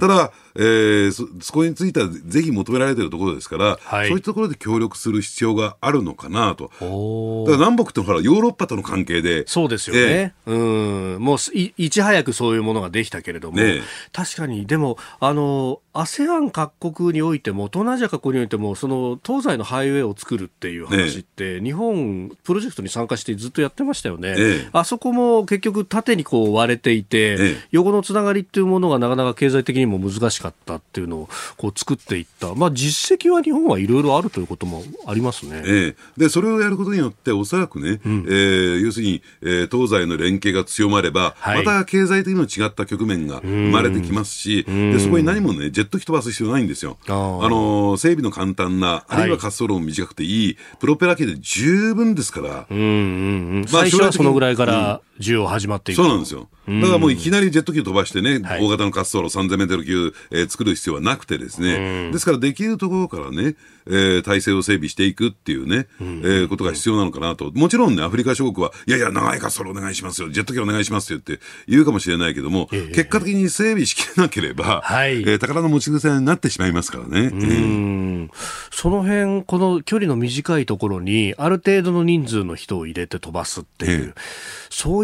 ただ、えー、そそこについてはぜひ求められているところですから、はい、そういったところで協力する必要があるのかなと。だから南北ってほら、ヨーロッパとの関係で。そうですよね。えー、うん。もうい、いち早くそういうものができたけれども、ね、確かに、でも、あの、ASEAN 各国においても、東南アジア各国においても、その東西のハイウェイを作るっていう話って、ね、日本、プロジェクトに参加かしてずっとやってましたよね。ええ、あそこも結局縦にこう割れていて、え、横のつながりっていうものがなかなか経済的にも難しかったっていうのをこう作っていった。まあ実績は日本はいろいろあるということもありますね。ええ、で、それをやることによって、おそらくね、うん、えー、要するに、えー、東西の連携が強まれば、はい、また経済的にも違った局面が生まれてきますし、でそこに何もね、ジェット機飛ばす必要ないんですよ。あの整備の簡単な、あるいは滑走路も短くていい、プロペラ機で十分ですから。うんうんうん。まあ、最初はそのぐらいから需要始まってそうなんですよ。だからもういきなりジェット機を飛ばしてね、はい、大型の滑走路3000メートル級、えー、作る必要はなくてですね、ですからできるところからね、えー、体制を整備していくっていうね、えー、ことが必要なのかなと。もちろんね、アフリカ諸国は、いやいや、長い滑走路お願いしますよ、ジェット機お願いしますよって言うかもしれないけども、えー、結果的に整備しきれなければ、はい、えー、宝の持ち腐になってしまいますからね。うん、その辺、この距離の短いところに、ある程度の人数の人を入れて飛ばすっていう、えー、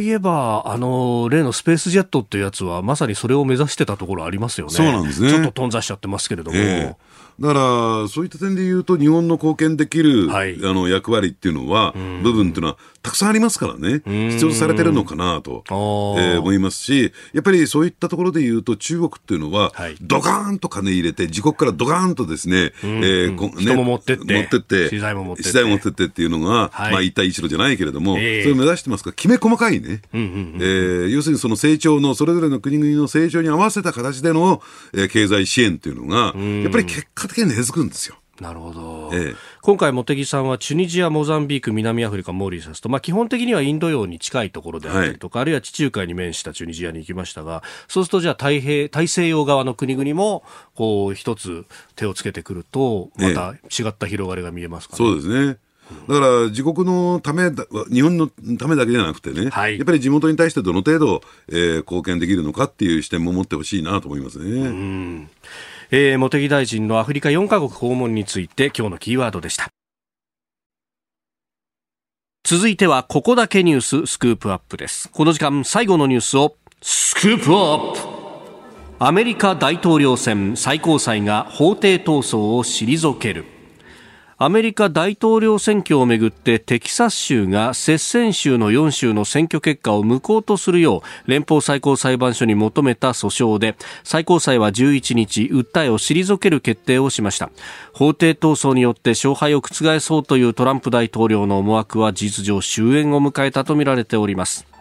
そういえば、あの、例のスペースジェットっていうやつは、まさにそれを目指してたところありますよね。そうなんですね。ちょっと頓挫しちゃってますけれども。えーだから、そういった点で言うと、日本の貢献できる、はい、あの役割っていうのは、部分っていうのは、たくさんありますからね、必要とされてるのかなと、えー、思いますし、やっぱりそういったところで言うと、中国っていうのは、はい、ドカーンと金入れて、自国からドカーンとですね、えーこね、人も持ってって、持ってって、資材も持ってって、資材持ってってっていうのが、はい、まあ一帯一路じゃないけれども、えー、それを目指してますか？ら、きめ細かいね、えー、要するにその成長の、それぞれの国々の成長に合わせた形での、えー、経済支援っていうのが、やっぱり結果くんですよ。なるほど、ええ、今回、茂木さんはチュニジア、モザンビーク、南アフリカ、モーリーサスと、まあ、基本的にはインド洋に近いところであったりとか、はい、あるいは地中海に面したチュニジアに行きましたが、そうすると、じゃあ太平、大西洋側の国々もこう一つ手をつけてくると、また違った広がりが見えますか、ね、そうですね。だから自国のため日本のためだけじゃなくてね、はい、やっぱり地元に対してどの程度、えー、貢献できるのかっていう視点も持ってほしいなと思いますね。えー、茂木大臣のアフリカ4カ国訪問について今日のキーワードでした。続いてはここだけニューススクープアップです。この時間最後のニュースをスクープアップ。アメリカ大統領選最高裁が法廷闘争を退ける。アメリカ大統領選挙をめぐってテキサス州が接戦州の4州の選挙結果を無効とするよう連邦最高裁判所に求めた訴訟で最高裁は11日訴えを退ける決定をしました。法廷闘争によって勝敗を覆そうというトランプ大統領の思惑は事実上終焉を迎えたとみられております。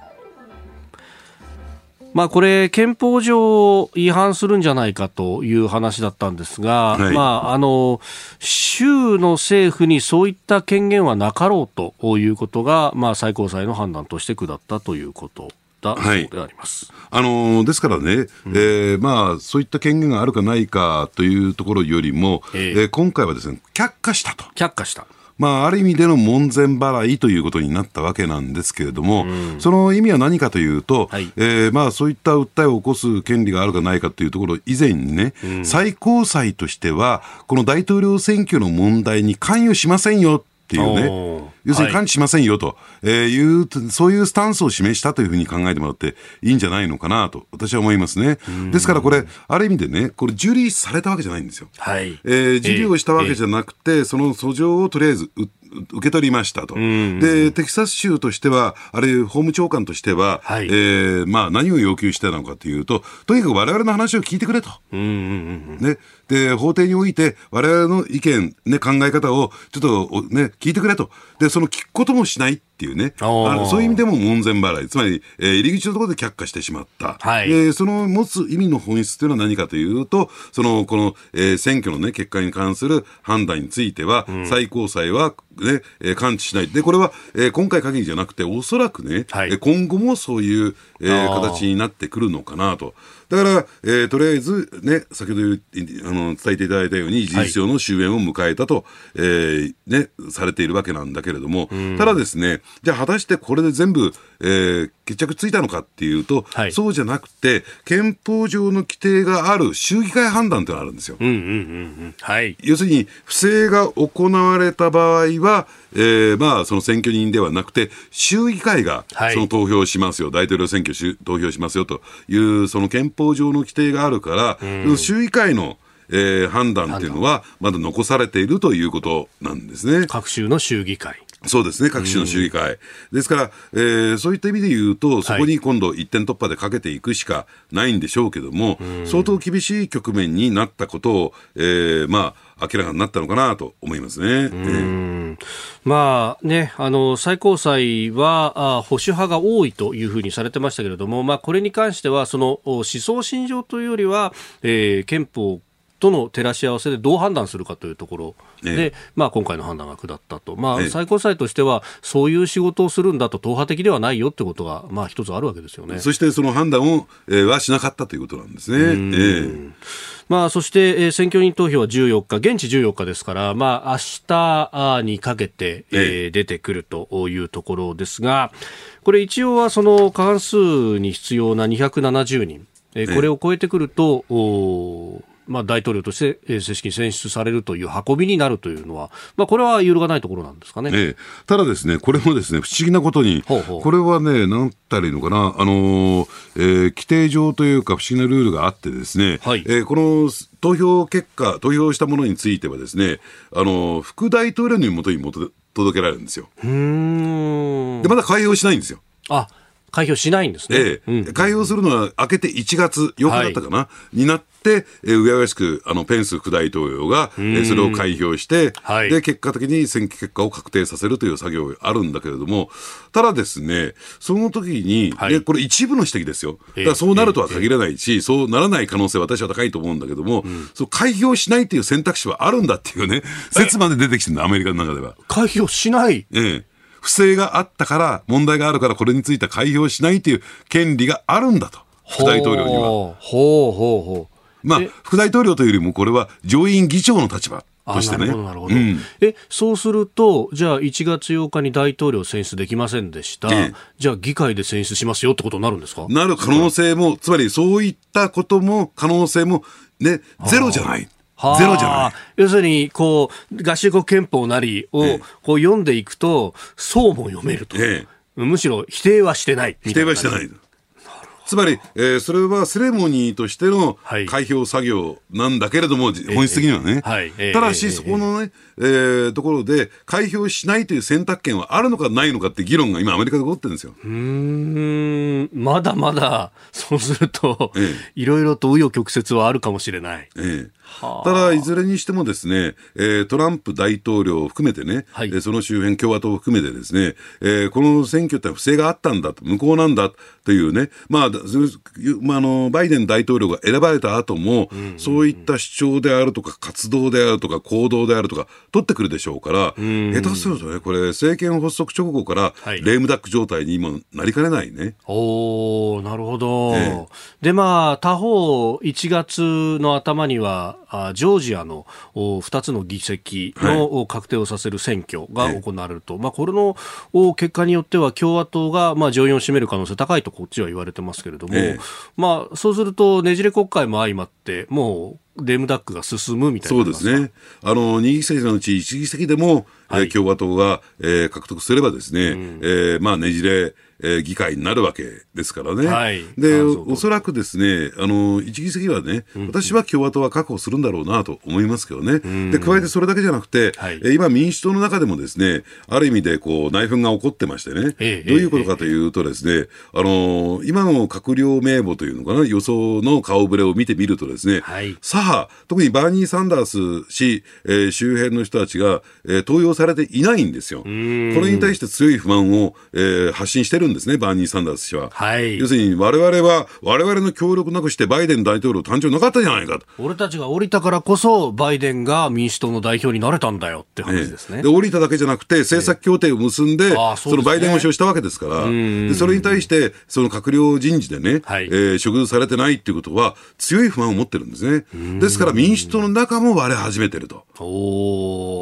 まあ、これ、憲法上違反するんじゃないかという話だったんですが、はい、まあ、あの州の政府にそういった権限はなかろうということが、まあ、最高裁の判断として下ったということだそうであります、はい、あのですからね、うん、えー、まあ、そういった権限があるかないかというところよりも、えー、えー、今回はですね却下したと。却下したまあ、ある意味での門前払いということになったわけなんですけれども、うん、その意味は何かというと、はい、えー、まあ、そういった訴えを起こす権利があるかないかというところ以前にね、うん、最高裁としては、この大統領選挙の問題に関与しませんよっていうね、要するに関知しませんよと、えいう、そういうスタンスを示したというふうに考えてもらっていいんじゃないのかなと、私は思いますね。ですからこれ、ある意味でね、これ、受理されたわけじゃないんですよ。はい。えー、受理をしたわけじゃなくて、その訴状をとりあえず受け取りましたと。で、テキサス州としては、あれ、法務長官としては、はい、えー、まあ、何を要求してたのかというと、とにかく我々の話を聞いてくれと。ね。で、法廷において、我々の意見、ね、考え方を、ちょっと、ね、聞いてくれと。で、その聞くこともしないっていうね、あのそういう意味でも門前払い、つまり、えー、入り口のところで却下してしまった、はい、えー、その持つ意味の本質というのは何かというと、そのこの、えー、選挙の、ね、結果に関する判断については、うん、最高裁は、ねえー、感知しない、でこれは、えー、今回限りじゃなくて、おそらくね、はい、今後もそういう、えー、形になってくるのかなと。だから、えー、とりあえず、ね、先ほどあの伝えていただいたように、事実上の終焉を迎えたと、はい、えー、ね、されているわけなんだけれども、ただですね、じゃあ果たしてこれで全部、えー、決着ついたのかっていうと、はい、そうじゃなくて、憲法上の規定がある州議会判断というのがあるんですよ。はい、要するに、不正が行われた場合は、えー、まあ、その選挙人ではなくて、州議会がその投票しますよ、はい、大統領選挙投票しますよという、その憲法上の規定があるから、うん、州議会のえー、判断っていうのは、まだ残されているということなんですね。各州の州議会。そうですね、各種の州議会。うん、ですから、えー、そういった意味で言うと、そこに今度、一点突破でかけていくしかないんでしょうけども、はい、相当厳しい局面になったことを、えー、まあ、明らかになったのかなと思いますね。えー、まあね、あの最高裁はあ保守派が多いというふうにされてましたけれども、まあ、これに関してはその思想信条というよりは、えー、憲法との照らし合わせでどう判断するかというところ。で、え。え、まあ、今回の判断が下ったと、まあ、最高裁としては、そういう仕事をするんだと、党派的ではないよってことが、まあ、一つあるわけですよね。そしてその判断を、えー、はしなかったということなんですね。えまあ、そして、えー、選挙人投票は14日、現地14日ですから、まあ明日にかけて、えー、出てくるというところですが、これ一応はその過半数に必要な270人、えー、これを超えてくると、おまあ、大統領として正式に選出されるという運びになるというのは、まあ、これは揺るがないところなんですかね、ええ、ただですね、これもですね不思議なことに、ほうほう。これはね、なんたらいいのかな、あのー、えー、規定上というか、不思議なルールがあってですね、はい、えー、この投票結果、投票したものについてはですね、あのー、副大統領のもとにもと届けられるんですよ。で、まだ開票しないんですよ。あ開票しないんですね。ええ、うん、開票するのは明けて1月8日だったかな、はい、になって、えー、うやうやしくあのペンス副大統領が、えー、それを開票して、はい、で結果的に選挙結果を確定させるという作業があるんだけれども、ただですね、その時に、はい、これ一部の指摘ですよ。だからそうなるとは限らないし、えー、そうならない可能性は私は高いと思うんだけども、うん、そう開票しないっていう選択肢はあるんだっていうね、説まで出てきてるんだ、アメリカの中では。開票しない。ええ不正があったから、問題があるからこれについては開票しないという権利があるんだと、副大統領には。ほうほうほう。まあ、副大統領というよりも、これは上院議長の立場。としてね。なるほど、なるほど。うん、え、そうすると、じゃあ1月8日に大統領選出できませんでした。ええ、じゃあ議会で選出しますよってことになるんですか？なる可能性も、つまりそういったことも、可能性も、ね、ゼロじゃない。ゼロじゃない。要するにこう合衆国憲法なりをこう読んでいくと、そうも読めると、ええ、むしろ否定はしてない。否定はしてない。つまり、えー、それはセレモニーとしての開票作業なんだけれども、はい、本質的にはね、はい、ただし、そこのね、えー、ところで開票しないという選択権はあるのかないのかって議論が今アメリカで起こってるんですよ。うん。まだまだそうすると、ええ、いろいろと紆余曲折はあるかもしれない、ええただ、いずれにしてもですね、えー、トランプ大統領を含めてね、はい、その周辺共和党を含めてですね、えー、この選挙って不正があったんだと、無効なんだというね、まあ、まあ、あの、バイデン大統領が選ばれた後も、そういった主張であるとか、活動であるとか、行動であるとか、取ってくるでしょうから、下手するとね、これ、政権発足直後から、レームダック状態に今なりかねないね。おなるほど。えー、で、まあ、他方、1月の頭には、あジョージアの2つの議席の確定をさせる選挙が行われると、はい、まあ、これの結果によっては共和党がまあ上院を占める可能性高いとこっちは言われてますけれども、えまあ、そうするとねじれ国会も相まってもうレームダックが進むみたいなそうですね、あの2議席のうち1議席でも、はい、共和党が、えー、獲得すればですね、うん、えー、まあ、ねじれえー、議会になるわけですからね。はい、で、おそらくですね、あの、一議席はね、私は共和党は確保するんだろうなと思いますけどね。で、加えてそれだけじゃなくて、はい、今民主党の中でもですね、ある意味でこう内紛が起こってましてね、えどういうことかというとですね、あの、今の閣僚名簿というのかな、予想の顔ぶれを見てみるとですね、はい、左派、特にバーニー・サンダース氏、えー、周辺の人たちが、えー、登用されていないんですよ。これに対して強い不満を、えー、発信してるんですね、バーニー・サンダース氏は。はい、要するに、われわれは、われわれの協力なくしてバイデン大統領誕生なかったじゃないかと。俺たちが降りたからこそ、バイデンが民主党の代表になれたんだよって話ですね。ねで、降りただけじゃなくて、政策協定を結んで、そね、そのバイデン推しをしたわけですから、でそれに対して、その閣僚人事でね、はい、えー、植樹されてないっていうことは、強い不満を持ってるんですね。ですから、民主党の中も割れ始めてると。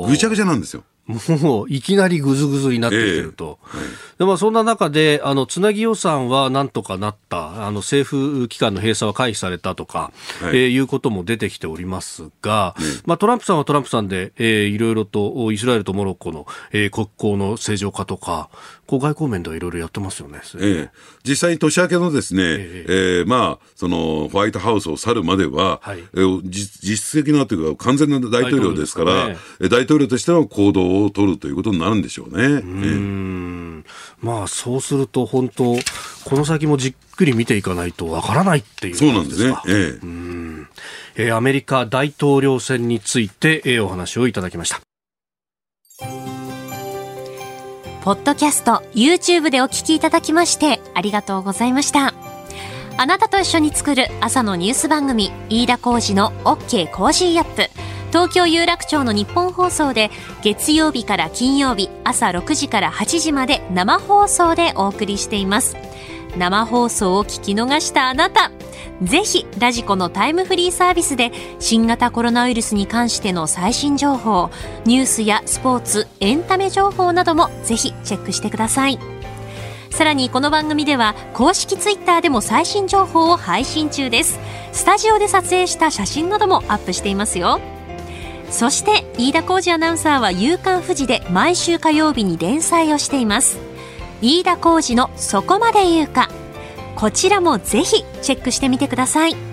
ぐちゃぐちゃなんですよ。もういきなりぐずぐずになってきてると、えーはい、でまあ、そんな中であのつなぎ予算はなんとかなった。あの政府機関の閉鎖は回避されたとか、はい。えー、いうことも出てきておりますが、まあ、トランプさんはトランプさんで、えー、いろいろとイスラエルとモロッコの、えー、国交の正常化とか外交面ではいろいろやってますよね、ええ、実際に年明けのですね、ええ。えー、まあ、そのホワイトハウスを去るまでは、はい、えー、実質的なというか、完全な大統領ですから、ね、大統領としての行動をを取るということになるんでしょうね。うん。まあそうすると本当この先もじっくり見ていかないとわからないっていうそうなんですね。ええ。うん。えー、アメリカ大統領選について、えー、お話をいただきました。ポッドキャスト、YouTube でお聞きいただきましてありがとうございました。あなたと一緒に作る朝のニュース番組、飯田浩司の OK Cozy up。東京有楽町のニッポン放送で月曜日から金曜日朝6時から8時まで生放送でお送りしています。生放送を聞き逃したあなた、ぜひラジコのタイムフリーサービスで新型コロナウイルスに関しての最新情報、ニュースやスポーツ、エンタメ情報などもぜひチェックしてください。さらにこの番組では公式ツイッターでも最新情報を配信中です。スタジオで撮影した写真などもアップしていますよ。そして飯田浩二アナウンサーは夕刊富士で毎週火曜日に連載をしています。飯田浩二のそこまで言うか。こちらもぜひチェックしてみてください。